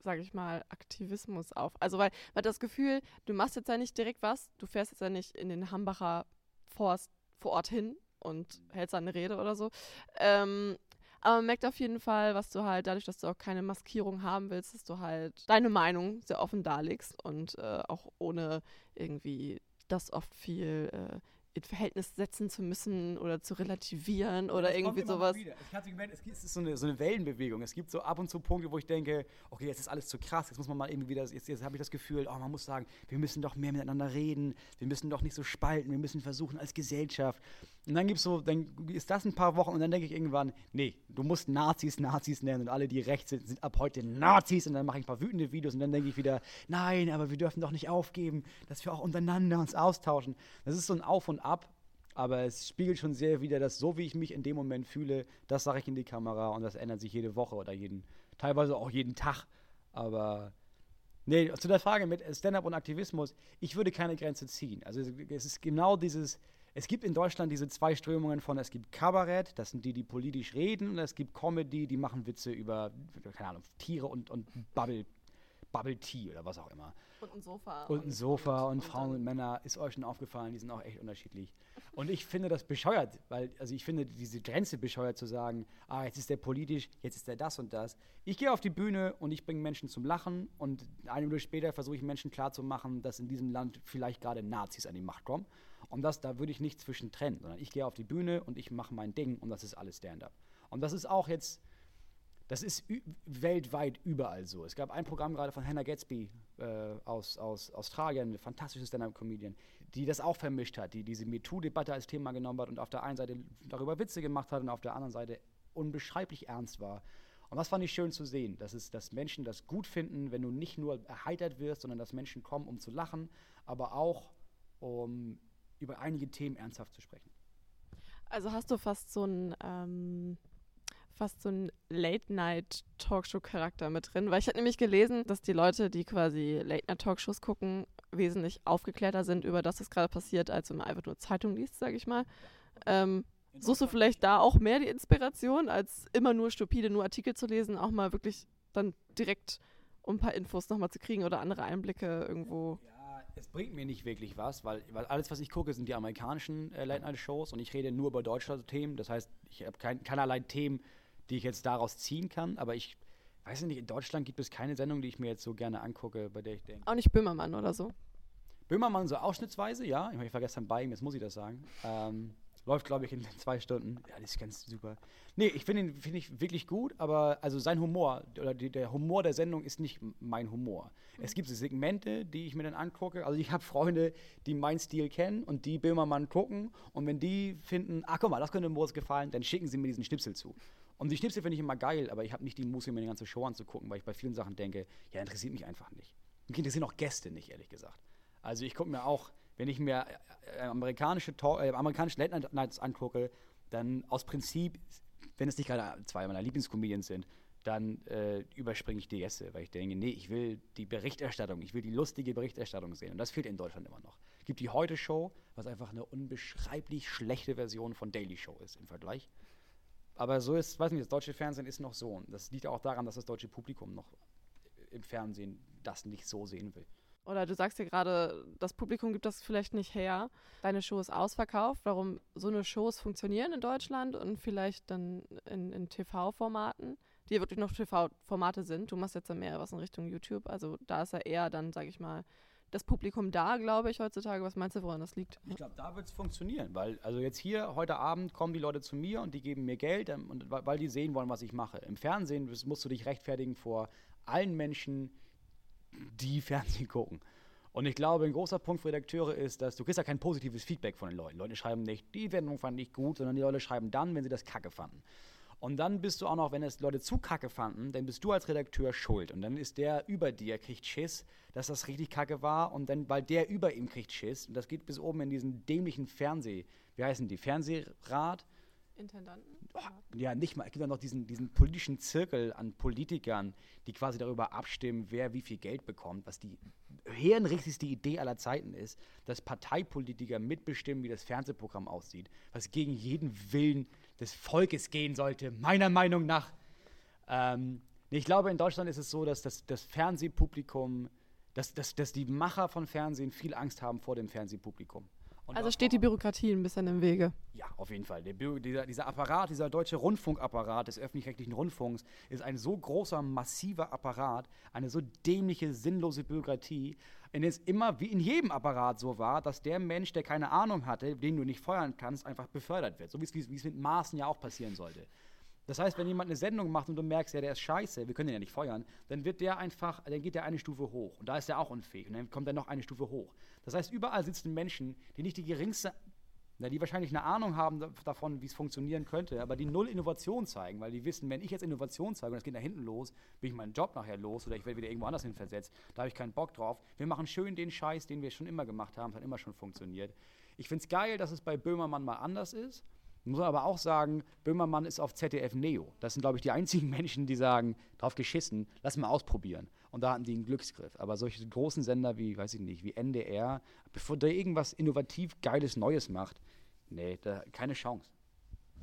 sag ich mal, Aktivismus auf? Also, weil, weil das Gefühl, du machst jetzt ja nicht direkt was, du fährst jetzt ja nicht in den Hambacher Forst vor Ort hin und hältst eine Rede oder so. Ähm, aber man merkt auf jeden Fall, was du halt, dadurch, dass du auch keine Maskierung haben willst, dass du halt deine Meinung sehr offen darlegst und äh, auch ohne irgendwie das oft viel äh, in Verhältnis setzen zu müssen oder zu relativieren oder Es irgendwie sowas. Ich hatte gemerkt, es gibt- es ist so eine, so eine Wellenbewegung. Es gibt so ab und zu Punkte, wo ich denke, okay, jetzt ist alles zu krass, jetzt muss man mal irgendwie wieder, jetzt, jetzt habe ich das Gefühl, oh, man muss sagen, wir müssen doch mehr miteinander reden, wir müssen doch nicht so spalten, wir müssen versuchen als Gesellschaft. Und dann gibt's so, dann ist das ein paar Wochen und dann denke ich irgendwann, nee, du musst Nazis Nazis nennen und alle, die rechts sind, sind ab heute Nazis und dann mache ich ein paar wütende Videos und dann denke ich wieder, nein, aber wir dürfen doch nicht aufgeben, dass wir auch untereinander uns austauschen. Das ist so ein Auf und Ab. Aber es spiegelt schon sehr wieder, dass so wie ich mich in dem Moment fühle, das sage ich in die Kamera und das ändert sich jede Woche oder jeden, teilweise auch jeden Tag. Aber nee, zu der Frage mit Stand-up und Aktivismus, ich würde keine Grenze ziehen. Also es- es ist genau dieses, es gibt in Deutschland diese zwei Strömungen von, es gibt Kabarett, das sind die, die politisch reden, und es gibt Comedy, die machen Witze über, keine Ahnung, Tiere und, und Bubble, Bubble Tea oder was auch immer. Und ein Sofa. Und ein Sofa und, Frauen und Männer, ist euch schon aufgefallen, die sind auch echt unterschiedlich. Und ich finde das bescheuert, weil, also ich finde diese Grenze bescheuert zu sagen, ah, jetzt ist der politisch, jetzt ist der das und das. Ich gehe auf die Bühne und ich bringe Menschen zum Lachen und eine Minute später versuche ich Menschen klarzumachen, dass in diesem Land vielleicht gerade Nazis an die Macht kommen. Und das, da würde ich nicht zwischen trennen, sondern ich gehe auf die Bühne und ich mache mein Ding und das ist alles Stand-up. Und das ist auch jetzt, das ist weltweit überall so. Es gab ein Programm gerade von Hannah Gatsby äh, aus, aus Australien, eine fantastische Stand-Up-Comedian, die das auch vermischt hat, die diese MeToo-Debatte als Thema genommen hat und auf der einen Seite darüber Witze gemacht hat und auf der anderen Seite unbeschreiblich ernst war. Und das fand ich schön zu sehen, dass, es, dass Menschen das gut finden, wenn du nicht nur erheitert wirst, sondern dass Menschen kommen, um zu lachen, aber auch um über einige Themen ernsthaft zu sprechen. Also hast du fast so ein ähm, fast so ein Late-Night-Talkshow-Charakter mit drin, weil ich hatte nämlich gelesen, dass die Leute, die quasi Late-Night-Talkshows gucken, wesentlich aufgeklärter sind über das, was gerade passiert, als wenn man einfach nur Zeitung liest, sage ich mal. Ähm, suchst du vielleicht da auch mehr die Inspiration, als immer nur stupide, nur Artikel zu lesen, auch mal wirklich dann direkt um ein paar Infos nochmal zu kriegen oder andere Einblicke irgendwo. Ja, es bringt mir nicht wirklich was, weil, weil alles, was ich gucke, sind die amerikanischen äh, Late-Night-Shows und ich rede nur über deutsche Themen. Das heißt, ich habe kein, keinerlei Themen, die ich jetzt daraus ziehen kann, aber ich weiß nicht, in Deutschland gibt es keine Sendung, die ich mir jetzt so gerne angucke, bei der ich denke. Auch nicht Böhmermann oder so. Böhmermann so ausschnittsweise, ja. Ich, meine, ich war gestern bei ihm, jetzt muss ich das sagen. Ähm, läuft, glaube ich, in zwei Stunden. Ja, das ist ganz super. Nee, ich finde ihn finde ich wirklich gut, aber also sein Humor oder die, der Humor der Sendung ist nicht mein Humor. Es gibt so Segmente, die ich mir dann angucke. Also ich habe Freunde, die meinen Stil kennen und die Böhmermann gucken. Und wenn die finden, ah, guck mal, das könnte Moritz gefallen, dann schicken sie mir diesen Schnipsel zu. Und die Schnipsel finde ich immer geil, aber ich habe nicht die Muße, mir eine ganze Show anzugucken, weil ich bei vielen Sachen denke, ja, interessiert mich einfach nicht. Mich interessieren auch Gäste nicht, ehrlich gesagt. Also ich gucke mir auch, wenn ich mir äh, äh, amerikanische, Talk, äh, amerikanische Late Nights angucke, dann aus Prinzip, wenn es nicht gerade zwei meiner Lieblingscomedians sind, dann äh, überspringe ich die Gäste, weil ich denke, nee, ich will die Berichterstattung, ich will die lustige Berichterstattung sehen. Und das fehlt in Deutschland immer noch. Es gibt die Heute-Show, was einfach eine unbeschreiblich schlechte Version von Daily Show ist im Vergleich. Aber so ist, weiß nicht, das deutsche Fernsehen ist noch so. Und das liegt auch daran, dass das deutsche Publikum noch im Fernsehen das nicht so sehen will. Oder du sagst ja gerade, das Publikum gibt das vielleicht nicht her. Deine Show ist ausverkauft. Warum so eine Shows funktionieren in Deutschland und vielleicht dann in, in TV-Formaten, die ja wirklich noch TV-Formate sind. Du machst jetzt ja mehr was in Richtung YouTube. Also da ist ja eher dann, sage ich mal, das Publikum da, glaube ich, heutzutage. Was meinst du, woran das liegt? Ich glaube, da wird es funktionieren, weil also jetzt hier heute Abend kommen die Leute zu mir und die geben mir Geld, ähm, und, weil die sehen wollen, was ich mache. Im Fernsehen musst du dich rechtfertigen vor allen Menschen, die Fernsehen gucken. Und ich glaube, ein großer Punkt für Redakteure ist, dass du kriegst ja kein positives Feedback von den Leuten. Leute schreiben nicht, die Sendung fand ich gut, sondern die Leute schreiben dann, wenn sie das kacke fanden. Und dann bist du auch noch, wenn es Leute zu kacke fanden, dann bist du als Redakteur schuld. Und dann ist der über dir, kriegt Schiss, dass das richtig kacke war. Und dann, weil der über ihm kriegt Schiss, und das geht bis oben in diesen dämlichen Fernseh, wie heißen die, Fernsehrat? Intendanten? Oh, ja, nicht mal. Es gibt ja noch diesen, diesen politischen Zirkel an Politikern, die quasi darüber abstimmen, wer wie viel Geld bekommt, was die hirnrichtigste Idee aller Zeiten ist, dass Parteipolitiker mitbestimmen, wie das Fernsehprogramm aussieht, was gegen jeden Willen des Volkes gehen sollte, meiner Meinung nach. Ähm, ich glaube, in Deutschland ist es so, dass das, das Fernsehpublikum, dass, dass, dass die Macher von Fernsehen viel Angst haben vor dem Fernsehpublikum. Also steht die Bürokratie ein bisschen im Wege. Ja, auf jeden Fall. Dieser, dieser Apparat, dieser deutsche Rundfunkapparat des öffentlich-rechtlichen Rundfunks ist ein so großer, massiver Apparat, eine so dämliche, sinnlose Bürokratie, in der es immer wie in jedem Apparat so war, dass der Mensch, der keine Ahnung hatte, den du nicht feuern kannst, einfach befördert wird. So wie es mit Maßen ja auch passieren sollte. Das heißt, wenn jemand eine Sendung macht und du merkst, ja, der ist scheiße, wir können den ja nicht feuern, dann wird der einfach, dann geht der eine Stufe hoch. Und da ist er auch unfähig. Und dann kommt er noch eine Stufe hoch. Das heißt, überall sitzen Menschen, die nicht die geringste, na, die wahrscheinlich eine Ahnung haben davon, wie es funktionieren könnte, aber die null Innovation zeigen, weil die wissen, wenn ich jetzt Innovation zeige und das geht da hinten los, bin ich meinen Job nachher los oder ich werde wieder irgendwo anders hin versetzt. Da habe ich keinen Bock drauf. Wir machen schön den Scheiß, den wir schon immer gemacht haben, das hat immer schon funktioniert. Ich finde es geil, dass es bei Böhmermann mal anders ist. Muss aber auch sagen, Böhmermann ist auf ZDF Neo. Das sind, glaube ich, die einzigen Menschen, die sagen, drauf geschissen, lass mal ausprobieren. Und da hatten die einen Glücksgriff. Aber solche großen Sender wie, weiß ich nicht, wie NDR, bevor der irgendwas innovativ Geiles Neues macht, nee, da, keine Chance.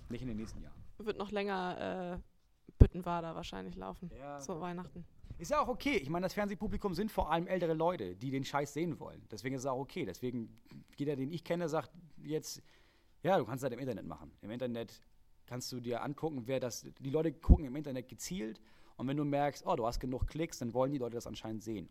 Nicht in den nächsten Jahren. Wird noch länger äh, Büttenwader wahrscheinlich laufen. Ja. So Weihnachten. Ist ja auch okay. Ich meine, das Fernsehpublikum sind vor allem ältere Leute, die den Scheiß sehen wollen. Deswegen ist es auch okay. Deswegen, jeder, den ich kenne, sagt jetzt, ja, du kannst das im Internet machen. Im Internet kannst du dir angucken, wer das. Die Leute gucken im Internet gezielt und wenn du merkst, oh, du hast genug Klicks, dann wollen die Leute das anscheinend sehen.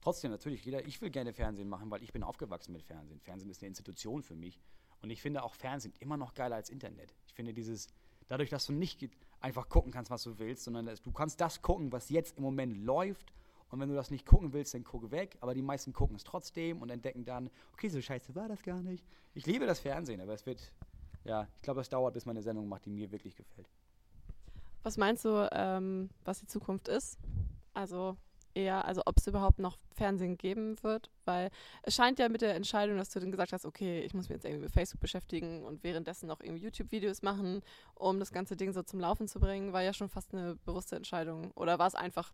Trotzdem natürlich, jeder, ich will gerne Fernsehen machen, weil ich bin aufgewachsen mit Fernsehen. Fernsehen ist eine Institution für mich. Und ich finde auch Fernsehen immer noch geiler als Internet. Ich finde dieses, dadurch, dass du nicht einfach gucken kannst, was du willst, sondern du kannst das gucken, was jetzt im Moment läuft und wenn du das nicht gucken willst, dann gucke weg. Aber die meisten gucken es trotzdem und entdecken dann, okay, so scheiße war das gar nicht. Ich liebe das Fernsehen, aber es wird, ja, ich glaube, es dauert, bis man eine Sendung macht, die mir wirklich gefällt. Was meinst du, ähm, was die Zukunft ist? Also eher, also ob es überhaupt noch Fernsehen geben wird, weil es scheint ja mit der Entscheidung, dass du dann gesagt hast, okay, ich muss mich jetzt irgendwie mit Facebook beschäftigen und währenddessen noch irgendwie YouTube-Videos machen, um das ganze Ding so zum Laufen zu bringen, war ja schon fast eine bewusste Entscheidung. Oder war es einfach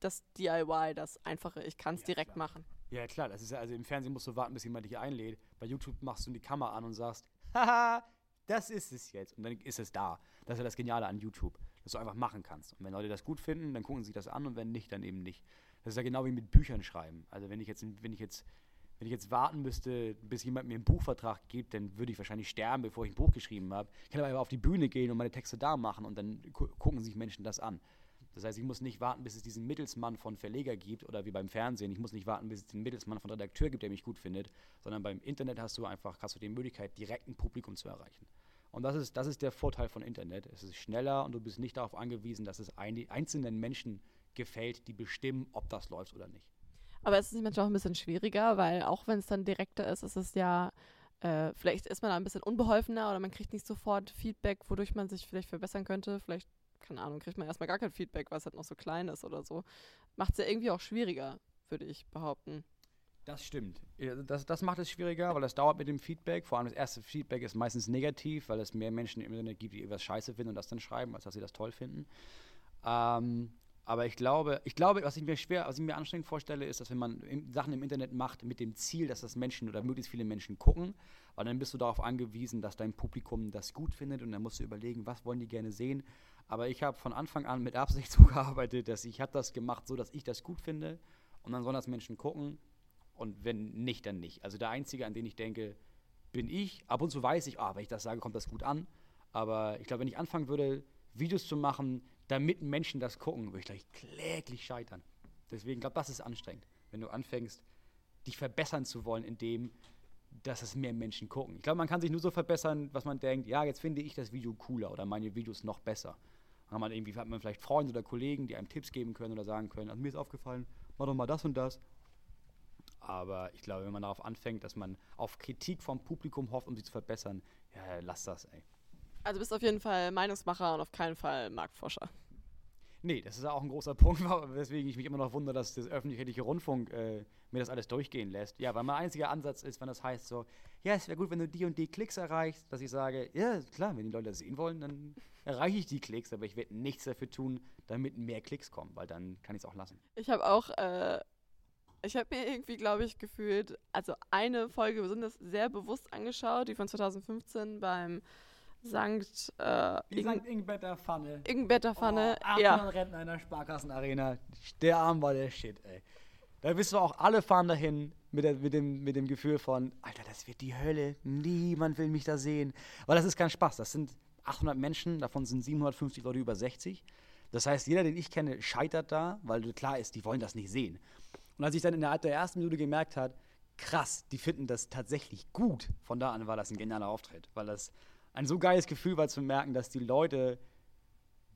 das DIY, das einfache, ich kann es ja, direkt klar. machen. Ja, klar, das ist ja, also im Fernsehen musst du warten, bis jemand dich einlädt. Bei YouTube machst du die Kamera an und sagst, haha, das ist es jetzt. Und dann ist es da. Das ist ja das Geniale an YouTube, dass du einfach machen kannst. Und wenn Leute das gut finden, dann gucken sie sich das an und wenn nicht, dann eben nicht. Das ist ja genau wie mit Büchern schreiben. Also wenn ich jetzt, wenn ich jetzt, wenn ich jetzt warten müsste, bis jemand mir einen Buchvertrag gibt, dann würde ich wahrscheinlich sterben, bevor ich ein Buch geschrieben habe. Ich kann aber einfach auf die Bühne gehen und meine Texte da machen und dann gucken sich Menschen das an. Das heißt, ich muss nicht warten, bis es diesen Mittelsmann von Verleger gibt oder wie beim Fernsehen. Ich muss nicht warten, bis es den Mittelsmann von Redakteur gibt, der mich gut findet, sondern beim Internet hast du einfach hast du die Möglichkeit, direkt ein Publikum zu erreichen. Und das ist, das ist der Vorteil von Internet. Es ist schneller und du bist nicht darauf angewiesen, dass es ein, einzelnen Menschen gefällt, die bestimmen, ob das läuft oder nicht. Aber es ist manchmal auch ein bisschen schwieriger, weil auch wenn es dann direkter ist, ist es ja, äh, vielleicht ist man da ein bisschen unbeholfener oder man kriegt nicht sofort Feedback, wodurch man sich vielleicht verbessern könnte. Vielleicht keine Ahnung, kriegt man erstmal gar kein Feedback, weil es halt noch so klein ist oder so. Macht es ja irgendwie auch schwieriger, würde ich behaupten. Das stimmt. Das, das macht es schwieriger, weil das dauert mit dem Feedback. Vor allem das erste Feedback ist meistens negativ, weil es mehr Menschen im Internet gibt, die etwas scheiße finden und das dann schreiben, als dass sie das toll finden. Ähm, aber ich glaube, ich glaube, was ich mir schwer, was ich mir anstrengend vorstelle, ist, dass wenn man Sachen im Internet macht mit dem Ziel, dass das Menschen oder möglichst viele Menschen gucken, weil dann bist du darauf angewiesen, dass dein Publikum das gut findet und dann musst du überlegen, was wollen die gerne sehen. Aber ich habe von Anfang an mit Absicht so gearbeitet, dass ich habe das gemacht, so dass ich das gut finde und dann sollen das Menschen gucken und wenn nicht, dann nicht. Also der Einzige, an den ich denke, bin ich. Ab und zu weiß ich, ah, wenn ich das sage, kommt das gut an. Aber ich glaube, wenn ich anfangen würde, Videos zu machen, damit Menschen das gucken, würde ich gleich kläglich scheitern. Deswegen glaube das ist anstrengend, wenn du anfängst, dich verbessern zu wollen, indem dass es mehr Menschen gucken. Ich glaube, man kann sich nur so verbessern, was man denkt, ja, jetzt finde ich das Video cooler oder meine Videos noch besser. Dann hat man irgendwie, hat man vielleicht Freunde oder Kollegen, die einem Tipps geben können oder sagen können, also mir ist aufgefallen, mach doch mal das und das. Aber ich glaube, wenn man darauf anfängt, dass man auf Kritik vom Publikum hofft, um sie zu verbessern, ja, lass das, ey. Also bist auf jeden Fall Meinungsmacher und auf keinen Fall Marktforscher. Nee, das ist auch ein großer Punkt, weswegen ich mich immer noch wundere, dass das öffentlich-rechtliche Rundfunk äh, mir das alles durchgehen lässt. Ja, weil mein einziger Ansatz ist, wenn das heißt so, ja, es wäre gut, wenn du die und die Klicks erreichst, dass ich sage, ja, klar, wenn die Leute das sehen wollen, dann erreiche ich die Klicks, aber ich werde nichts dafür tun, damit mehr Klicks kommen, weil dann kann ich es auch lassen. Ich habe auch, äh, ich habe mir irgendwie, glaube ich, gefühlt, also eine Folge besonders sehr bewusst angeschaut, die von 2015 beim Sankt, äh, Die. Ingbetter Pfanne. Ingbetter Pfanne. Oh, 800 ja. Rentner in der Sparkassenarena. Der Arm war der Shit, ey. Da wissen wir auch, alle fahren dahin mit, der, mit, dem, mit dem Gefühl von, Alter, das wird die Hölle. Niemand will mich da sehen. Weil das ist kein Spaß. Das sind 800 Menschen, davon sind 750 Leute über 60. Das heißt, jeder, den ich kenne, scheitert da, weil klar ist, die wollen das nicht sehen. Und als ich dann innerhalb der ersten Minute gemerkt habe, krass, die finden das tatsächlich gut, von da an war das ein genialer Auftritt. Weil das ein so geiles Gefühl war zu merken, dass die Leute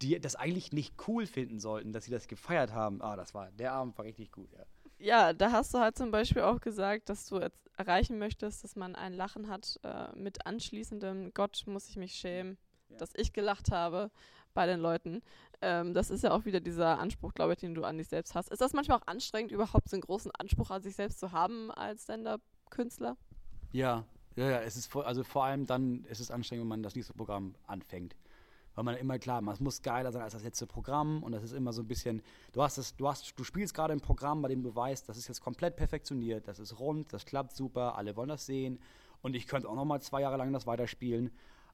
die das eigentlich nicht cool finden sollten, dass sie das gefeiert haben. Ah, das war, der Abend war richtig gut, ja. Ja, da hast du halt zum Beispiel auch gesagt, dass du jetzt erreichen möchtest, dass man ein Lachen hat äh, mit anschließendem Gott muss ich mich schämen, Ja. dass ich gelacht habe bei den Leuten. Ähm, das ist ja auch wieder dieser Anspruch, glaube ich, den du an dich selbst hast. Ist das manchmal auch anstrengend, überhaupt so einen großen Anspruch an sich selbst zu haben als Stand-Up-Künstler? Ja, ja, ja, es ist vor, also vor allem dann ist es anstrengend, wenn man das nächste Programm anfängt. Weil man immer klar, man muss geiler sein als das letzte Programm und das ist immer so ein bisschen, du hast es, du hast, du spielst gerade ein Programm, bei dem du weißt, das ist jetzt komplett perfektioniert, das ist rund, das klappt super, alle wollen das sehen und ich könnte auch noch mal zwei Jahre lang das weiterspielen.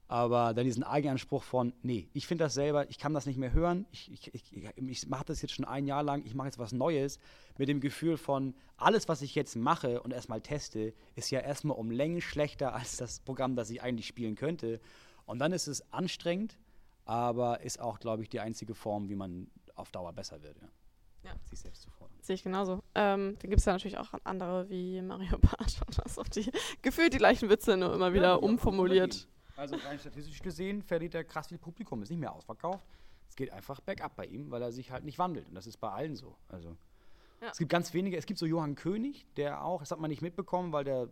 Aber dann diesen Eigenanspruch von, nee, ich finde das selber, ich kann das nicht mehr hören, ich, ich, ich, ich, mache das jetzt schon ein Jahr lang, ich mache jetzt was Neues, mit dem Gefühl von, alles, was ich jetzt mache und erstmal teste, ist ja erstmal um Längen schlechter als das Programm, das ich eigentlich spielen könnte. Und dann ist es anstrengend, aber ist auch, glaube ich, die einzige Form, wie man auf Dauer besser wird, ja. Ja. Sich selbst zu fordern. Sehe ich genauso. Ähm, dann gibt es ja natürlich auch andere wie Mario Barth und das auch die gefühlt die gleichen Witze nur immer wieder Ja, umformuliert. Also rein statistisch gesehen verliert er krass viel Publikum, ist nicht mehr ausverkauft. Es geht einfach bergab bei ihm, weil er sich halt nicht wandelt. Und das ist bei allen so. Also Ja. es gibt ganz wenige, es gibt so Johann König, der auch, das hat man nicht mitbekommen, weil der,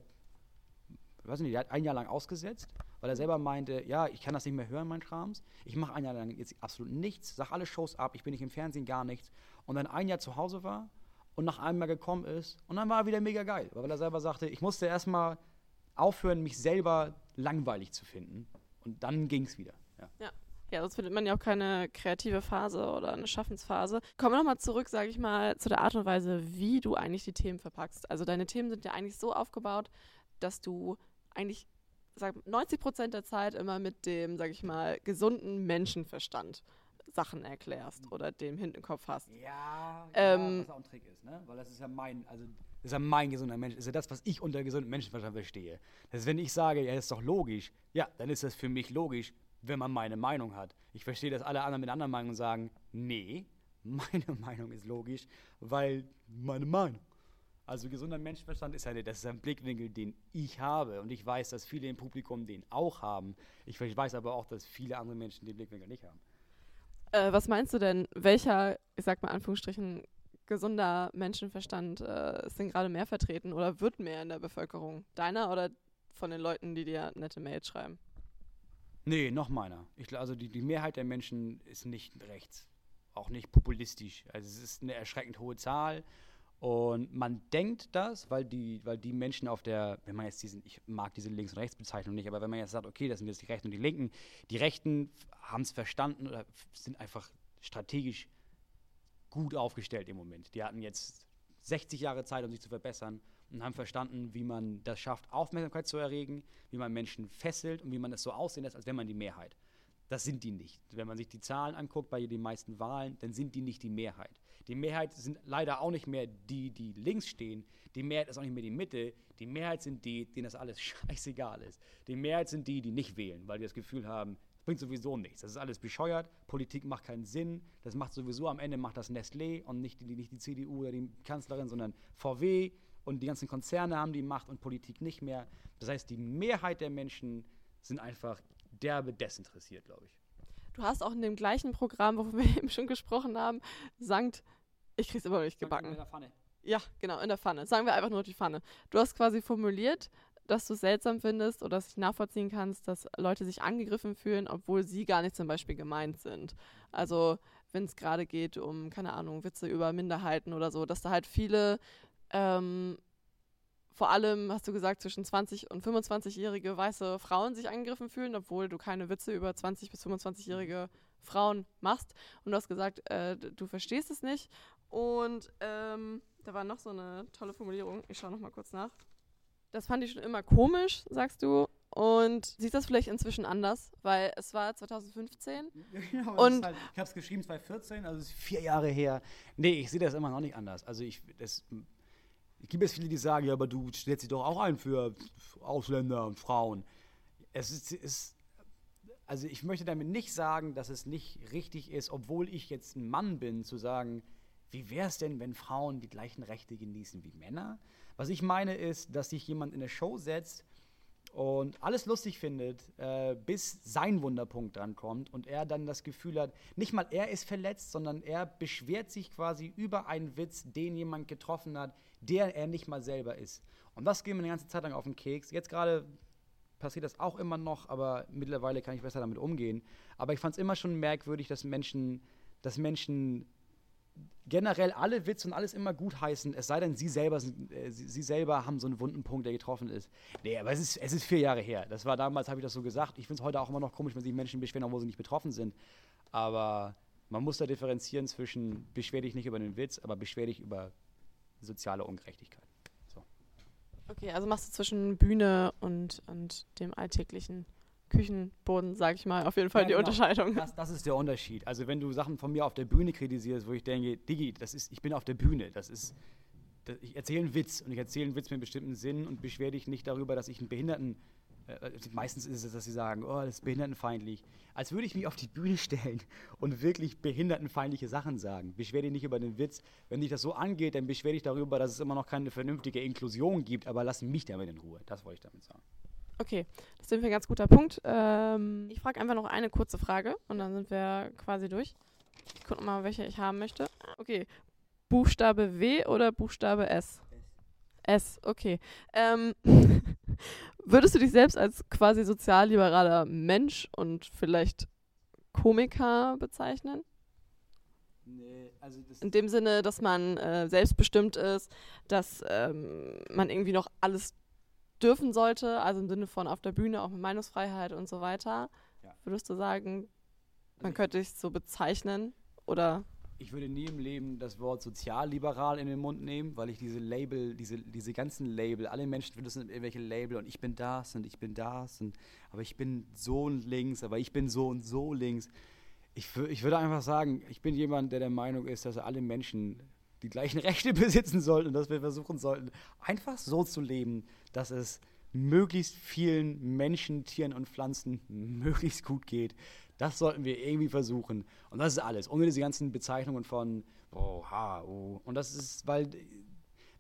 ich weiß nicht, der hat ein Jahr lang ausgesetzt, weil er selber meinte, ja, ich kann das nicht mehr hören, mein Krams. Ich mache ein Jahr lang jetzt absolut nichts, sag alle Shows ab, ich bin nicht im Fernsehen, gar nichts. Und dann ein Jahr zu Hause war und nach einem Jahr gekommen ist und dann war er wieder mega geil, weil er selber sagte, ich musste erstmal aufhören, mich selber langweilig zu finden. Und dann ging es wieder. Ja. Ja, sonst findet man ja auch keine kreative Phase oder eine Schaffensphase. Kommen wir nochmal zurück, sage ich mal, zu der Art und Weise, wie du eigentlich die Themen verpackst. Also deine Themen sind ja eigentlich so aufgebaut, dass du eigentlich sag, 90 Prozent der Zeit immer mit dem, sage ich mal, gesunden Menschenverstand Sachen erklärst oder dem hinten im Kopf hast. Ja, Ähm, was auch ein Trick ist, ne? Weil das ist ja mein, also ist ja mein gesunder Mensch, ist ja das, was ich unter gesundem Menschenverstand verstehe. Das ist, wenn ich sage, ja, das ist doch logisch, ja, dann ist das für mich logisch, wenn man meine Meinung hat. Ich verstehe, dass alle anderen mit anderen Meinung sagen, nee, meine Meinung ist logisch, weil meine Meinung. Also gesunder Menschenverstand ist ja, das ist ein Blickwinkel, den ich habe und ich weiß, dass viele im Publikum den auch haben. Ich weiß aber auch, dass viele andere Menschen den Blickwinkel nicht haben. Äh, was meinst du denn, welcher, ich sag mal Anführungsstrichen, gesunder Menschenverstand äh, ist denn gerade mehr vertreten oder wird mehr in der Bevölkerung? Deiner oder von den Leuten, die dir nette Mails schreiben? Nee, noch meiner. Ich, also die, die Mehrheit der Menschen ist nicht rechts. Auch nicht populistisch. Also es ist eine erschreckend hohe Zahl. Und man denkt das, weil die, weil die Menschen auf der, wenn man jetzt diesen, ich mag diese Links- und Rechtsbezeichnung nicht, aber wenn man jetzt sagt, okay, das sind jetzt die Rechten und die Linken, die Rechten haben es verstanden oder sind einfach strategisch gut aufgestellt im Moment. Die hatten jetzt 60 Jahre Zeit, um sich zu verbessern und haben verstanden, wie man das schafft, Aufmerksamkeit zu erregen, wie man Menschen fesselt und wie man es so aussehen lässt, als wäre man die Mehrheit. Das sind die nicht. Wenn man sich die Zahlen anguckt bei den meisten Wahlen, dann sind die nicht die Mehrheit. Die Mehrheit sind leider auch nicht mehr die, die links stehen. Die Mehrheit ist auch nicht mehr die Mitte. Die Mehrheit sind die, denen das alles scheißegal ist. Die Mehrheit sind die, die nicht wählen, weil die das Gefühl haben, bringt sowieso nichts. Das ist alles bescheuert. Politik macht keinen Sinn. Das macht sowieso am Ende macht das Nestlé und nicht die, nicht die CDU oder die Kanzlerin, sondern VW und die ganzen Konzerne haben die Macht und Politik nicht mehr. Das heißt, die Mehrheit der Menschen sind einfach derbe desinteressiert, glaube ich. Du hast auch in dem gleichen Programm, wovon wir eben schon gesprochen haben, Sankt, ich krieg's immer noch nicht gebacken. Ja, genau, in der Pfanne. Sagen wir einfach nur die Pfanne. Du hast quasi formuliert, dass du es seltsam findest oder dass ich nachvollziehen kannst, dass Leute sich angegriffen fühlen, obwohl sie gar nicht zum Beispiel gemeint sind. Also wenn es gerade geht um, keine Ahnung, Witze über Minderheiten oder so, dass da halt viele, ähm, vor allem, hast du gesagt, zwischen 20 und 25-jährige weiße Frauen sich angegriffen fühlen, obwohl du keine Witze über 20 bis 25-jährige Frauen machst. Und du hast gesagt, äh, du verstehst es nicht. Und ähm, da war noch so eine tolle Formulierung. Ich schaue noch mal kurz nach. Das fand ich schon immer komisch, sagst du. Und siehst das vielleicht inzwischen anders, weil es war 2015. Genau, Und- halt, ich habe es geschrieben 2014, also es ist vier Jahre her. Nee, ich sehe das immer noch nicht anders. Also ich, das, es gibt jetzt viele, die sagen, ja, aber du stellst dich doch auch ein für Ausländer und Frauen. Es ist, ist, also ich möchte damit nicht sagen, dass es nicht richtig ist, obwohl ich jetzt ein Mann bin, zu sagen, wie wäre es denn, wenn Frauen die gleichen Rechte genießen wie Männer? Was ich meine ist, dass sich jemand in eine Show setzt und alles lustig findet, äh, bis sein Wunderpunkt drankommt und er dann das Gefühl hat, nicht mal er ist verletzt, sondern er beschwert sich quasi über einen Witz, den jemand getroffen hat, der er nicht mal selber ist. Und das geht mir eine ganze Zeit lang auf den Keks. Jetzt gerade passiert das auch immer noch, aber mittlerweile kann ich besser damit umgehen. Aber ich fand es immer schon merkwürdig, dass Menschen, dass Menschen generell alle Witze und alles immer gut heißen, es sei denn, sie selber, sind, äh, sie, sie selber haben so einen wunden Punkt, der getroffen ist. Nee, aber es ist, es ist vier Jahre her. Das war damals, habe ich das so gesagt. Ich finde es heute auch immer noch komisch, wenn sich Menschen beschweren, obwohl sie nicht betroffen sind. Aber man muss da differenzieren zwischen beschwer dich nicht über den Witz, aber beschwer dich über soziale Ungerechtigkeit. So. Okay, also machst du zwischen Bühne und, und dem alltäglichen Küchenboden, sag ich mal, auf jeden Fall Ja, die genau. Unterscheidung. Das, das ist der Unterschied. Also wenn du Sachen von mir auf der Bühne kritisierst, wo ich denke, Digi, das ist, ich bin auf der Bühne, das ist, das, ich erzähle einen Witz und ich erzähle einen Witz mit einem bestimmten Sinn und beschwere dich nicht darüber, dass ich einen Behinderten, äh, meistens ist es, dass sie sagen, oh, das ist behindertenfeindlich. Als würde ich mich auf die Bühne stellen und wirklich behindertenfeindliche Sachen sagen. Beschwer dich nicht über den Witz. Wenn dich das so angeht, dann beschwer dich darüber, dass es immer noch keine vernünftige Inklusion gibt, aber lass mich damit in Ruhe. Das wollte ich damit sagen. Okay, das ist ein ganz guter Punkt. Ähm, ich frage einfach noch eine kurze Frage und dann sind wir quasi durch. Ich gucke mal, welche ich haben möchte. Okay, Buchstabe W oder Buchstabe S? S, okay. Ähm, würdest du dich selbst als quasi sozialliberaler Mensch und vielleicht Komiker bezeichnen? Nee, also das In dem Sinne, dass man äh, selbstbestimmt ist, dass ähm, man irgendwie noch alles dürfen sollte, also im Sinne von auf der Bühne auch mit Meinungsfreiheit und so weiter. Ja. Würdest du sagen, man ich- könnte dich so bezeichnen? Oder Ich würde nie im Leben das Wort sozialliberal in den Mund nehmen, weil ich diese Label, diese, diese ganzen Label, alle Menschen benutzen irgendwelche Label und ich bin das und ich bin das und aber ich bin so und links, aber ich bin so und so links. Ich, ich würde einfach sagen, ich bin jemand, der der Meinung ist, dass alle Menschen die gleichen Rechte besitzen sollten und dass wir versuchen sollten, einfach so zu leben, dass es möglichst vielen Menschen, Tieren und Pflanzen möglichst gut geht. Das sollten wir irgendwie versuchen. Und das ist alles, ohne diese ganzen Bezeichnungen von oh, ha, oh. Und das ist, weil,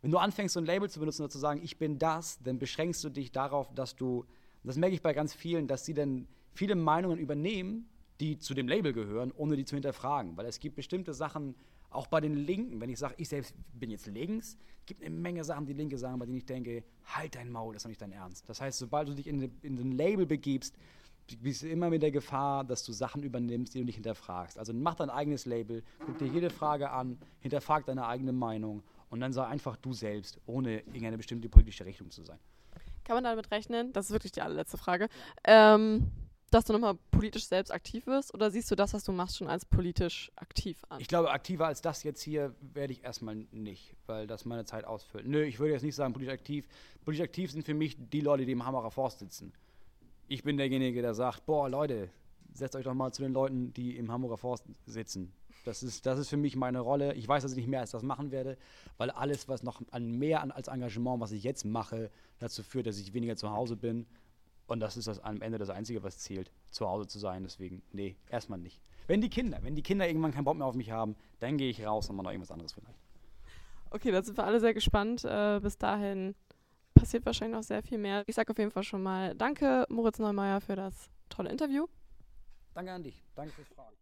wenn du anfängst, so ein Label zu benutzen oder zu sagen, ich bin das, dann beschränkst du dich darauf, dass du, und das merke ich bei ganz vielen, dass sie dann viele Meinungen übernehmen, die zu dem Label gehören, ohne die zu hinterfragen. Weil es gibt bestimmte Sachen, auch bei den Linken, wenn ich sage, ich selbst bin jetzt links, gibt eine Menge Sachen, die Linke sagen, bei denen ich denke, halt dein Maul, das ist doch nicht dein Ernst. Das heißt, sobald du dich in, in ein Label begibst, bist du immer mit der Gefahr, dass du Sachen übernimmst, die du nicht hinterfragst. Also mach dein eigenes Label, guck dir jede Frage an, hinterfrag deine eigene Meinung und dann sei einfach du selbst, ohne irgendeine bestimmte politische Richtung zu sein. kann man damit rechnen? Das ist wirklich die allerletzte Frage. Ähm, dass du nochmal politisch selbst aktiv wirst? Oder siehst du das, was du machst, schon als politisch aktiv an? Ich glaube, aktiver als das jetzt hier werde ich erstmal nicht, weil das meine Zeit ausfüllt. Nö, ich würde jetzt nicht sagen politisch aktiv. Politisch aktiv sind für mich die Leute, die im Hammerer Forst sitzen. Ich bin derjenige, der sagt, boah, Leute, setzt euch doch mal zu den Leuten, die im Hamburger Forst sitzen. Das ist, das ist für mich meine Rolle. Ich weiß, dass ich nicht mehr als das machen werde, weil alles, was noch an mehr als Engagement, was ich jetzt mache, dazu führt, dass ich weniger zu Hause bin. Und das ist das am Ende das Einzige, was zählt, zu Hause zu sein. Deswegen, nee, erstmal nicht. Wenn die Kinder, wenn die Kinder irgendwann keinen Bock mehr auf mich haben, dann gehe ich raus und mache noch irgendwas anderes vielleicht. Okay, da sind wir alle sehr gespannt. Äh, bis dahin passiert wahrscheinlich noch sehr viel mehr. Ich sage auf jeden Fall schon mal Danke, Moritz Neumeier, für das tolle Interview. Danke an dich. Danke fürs Fragen.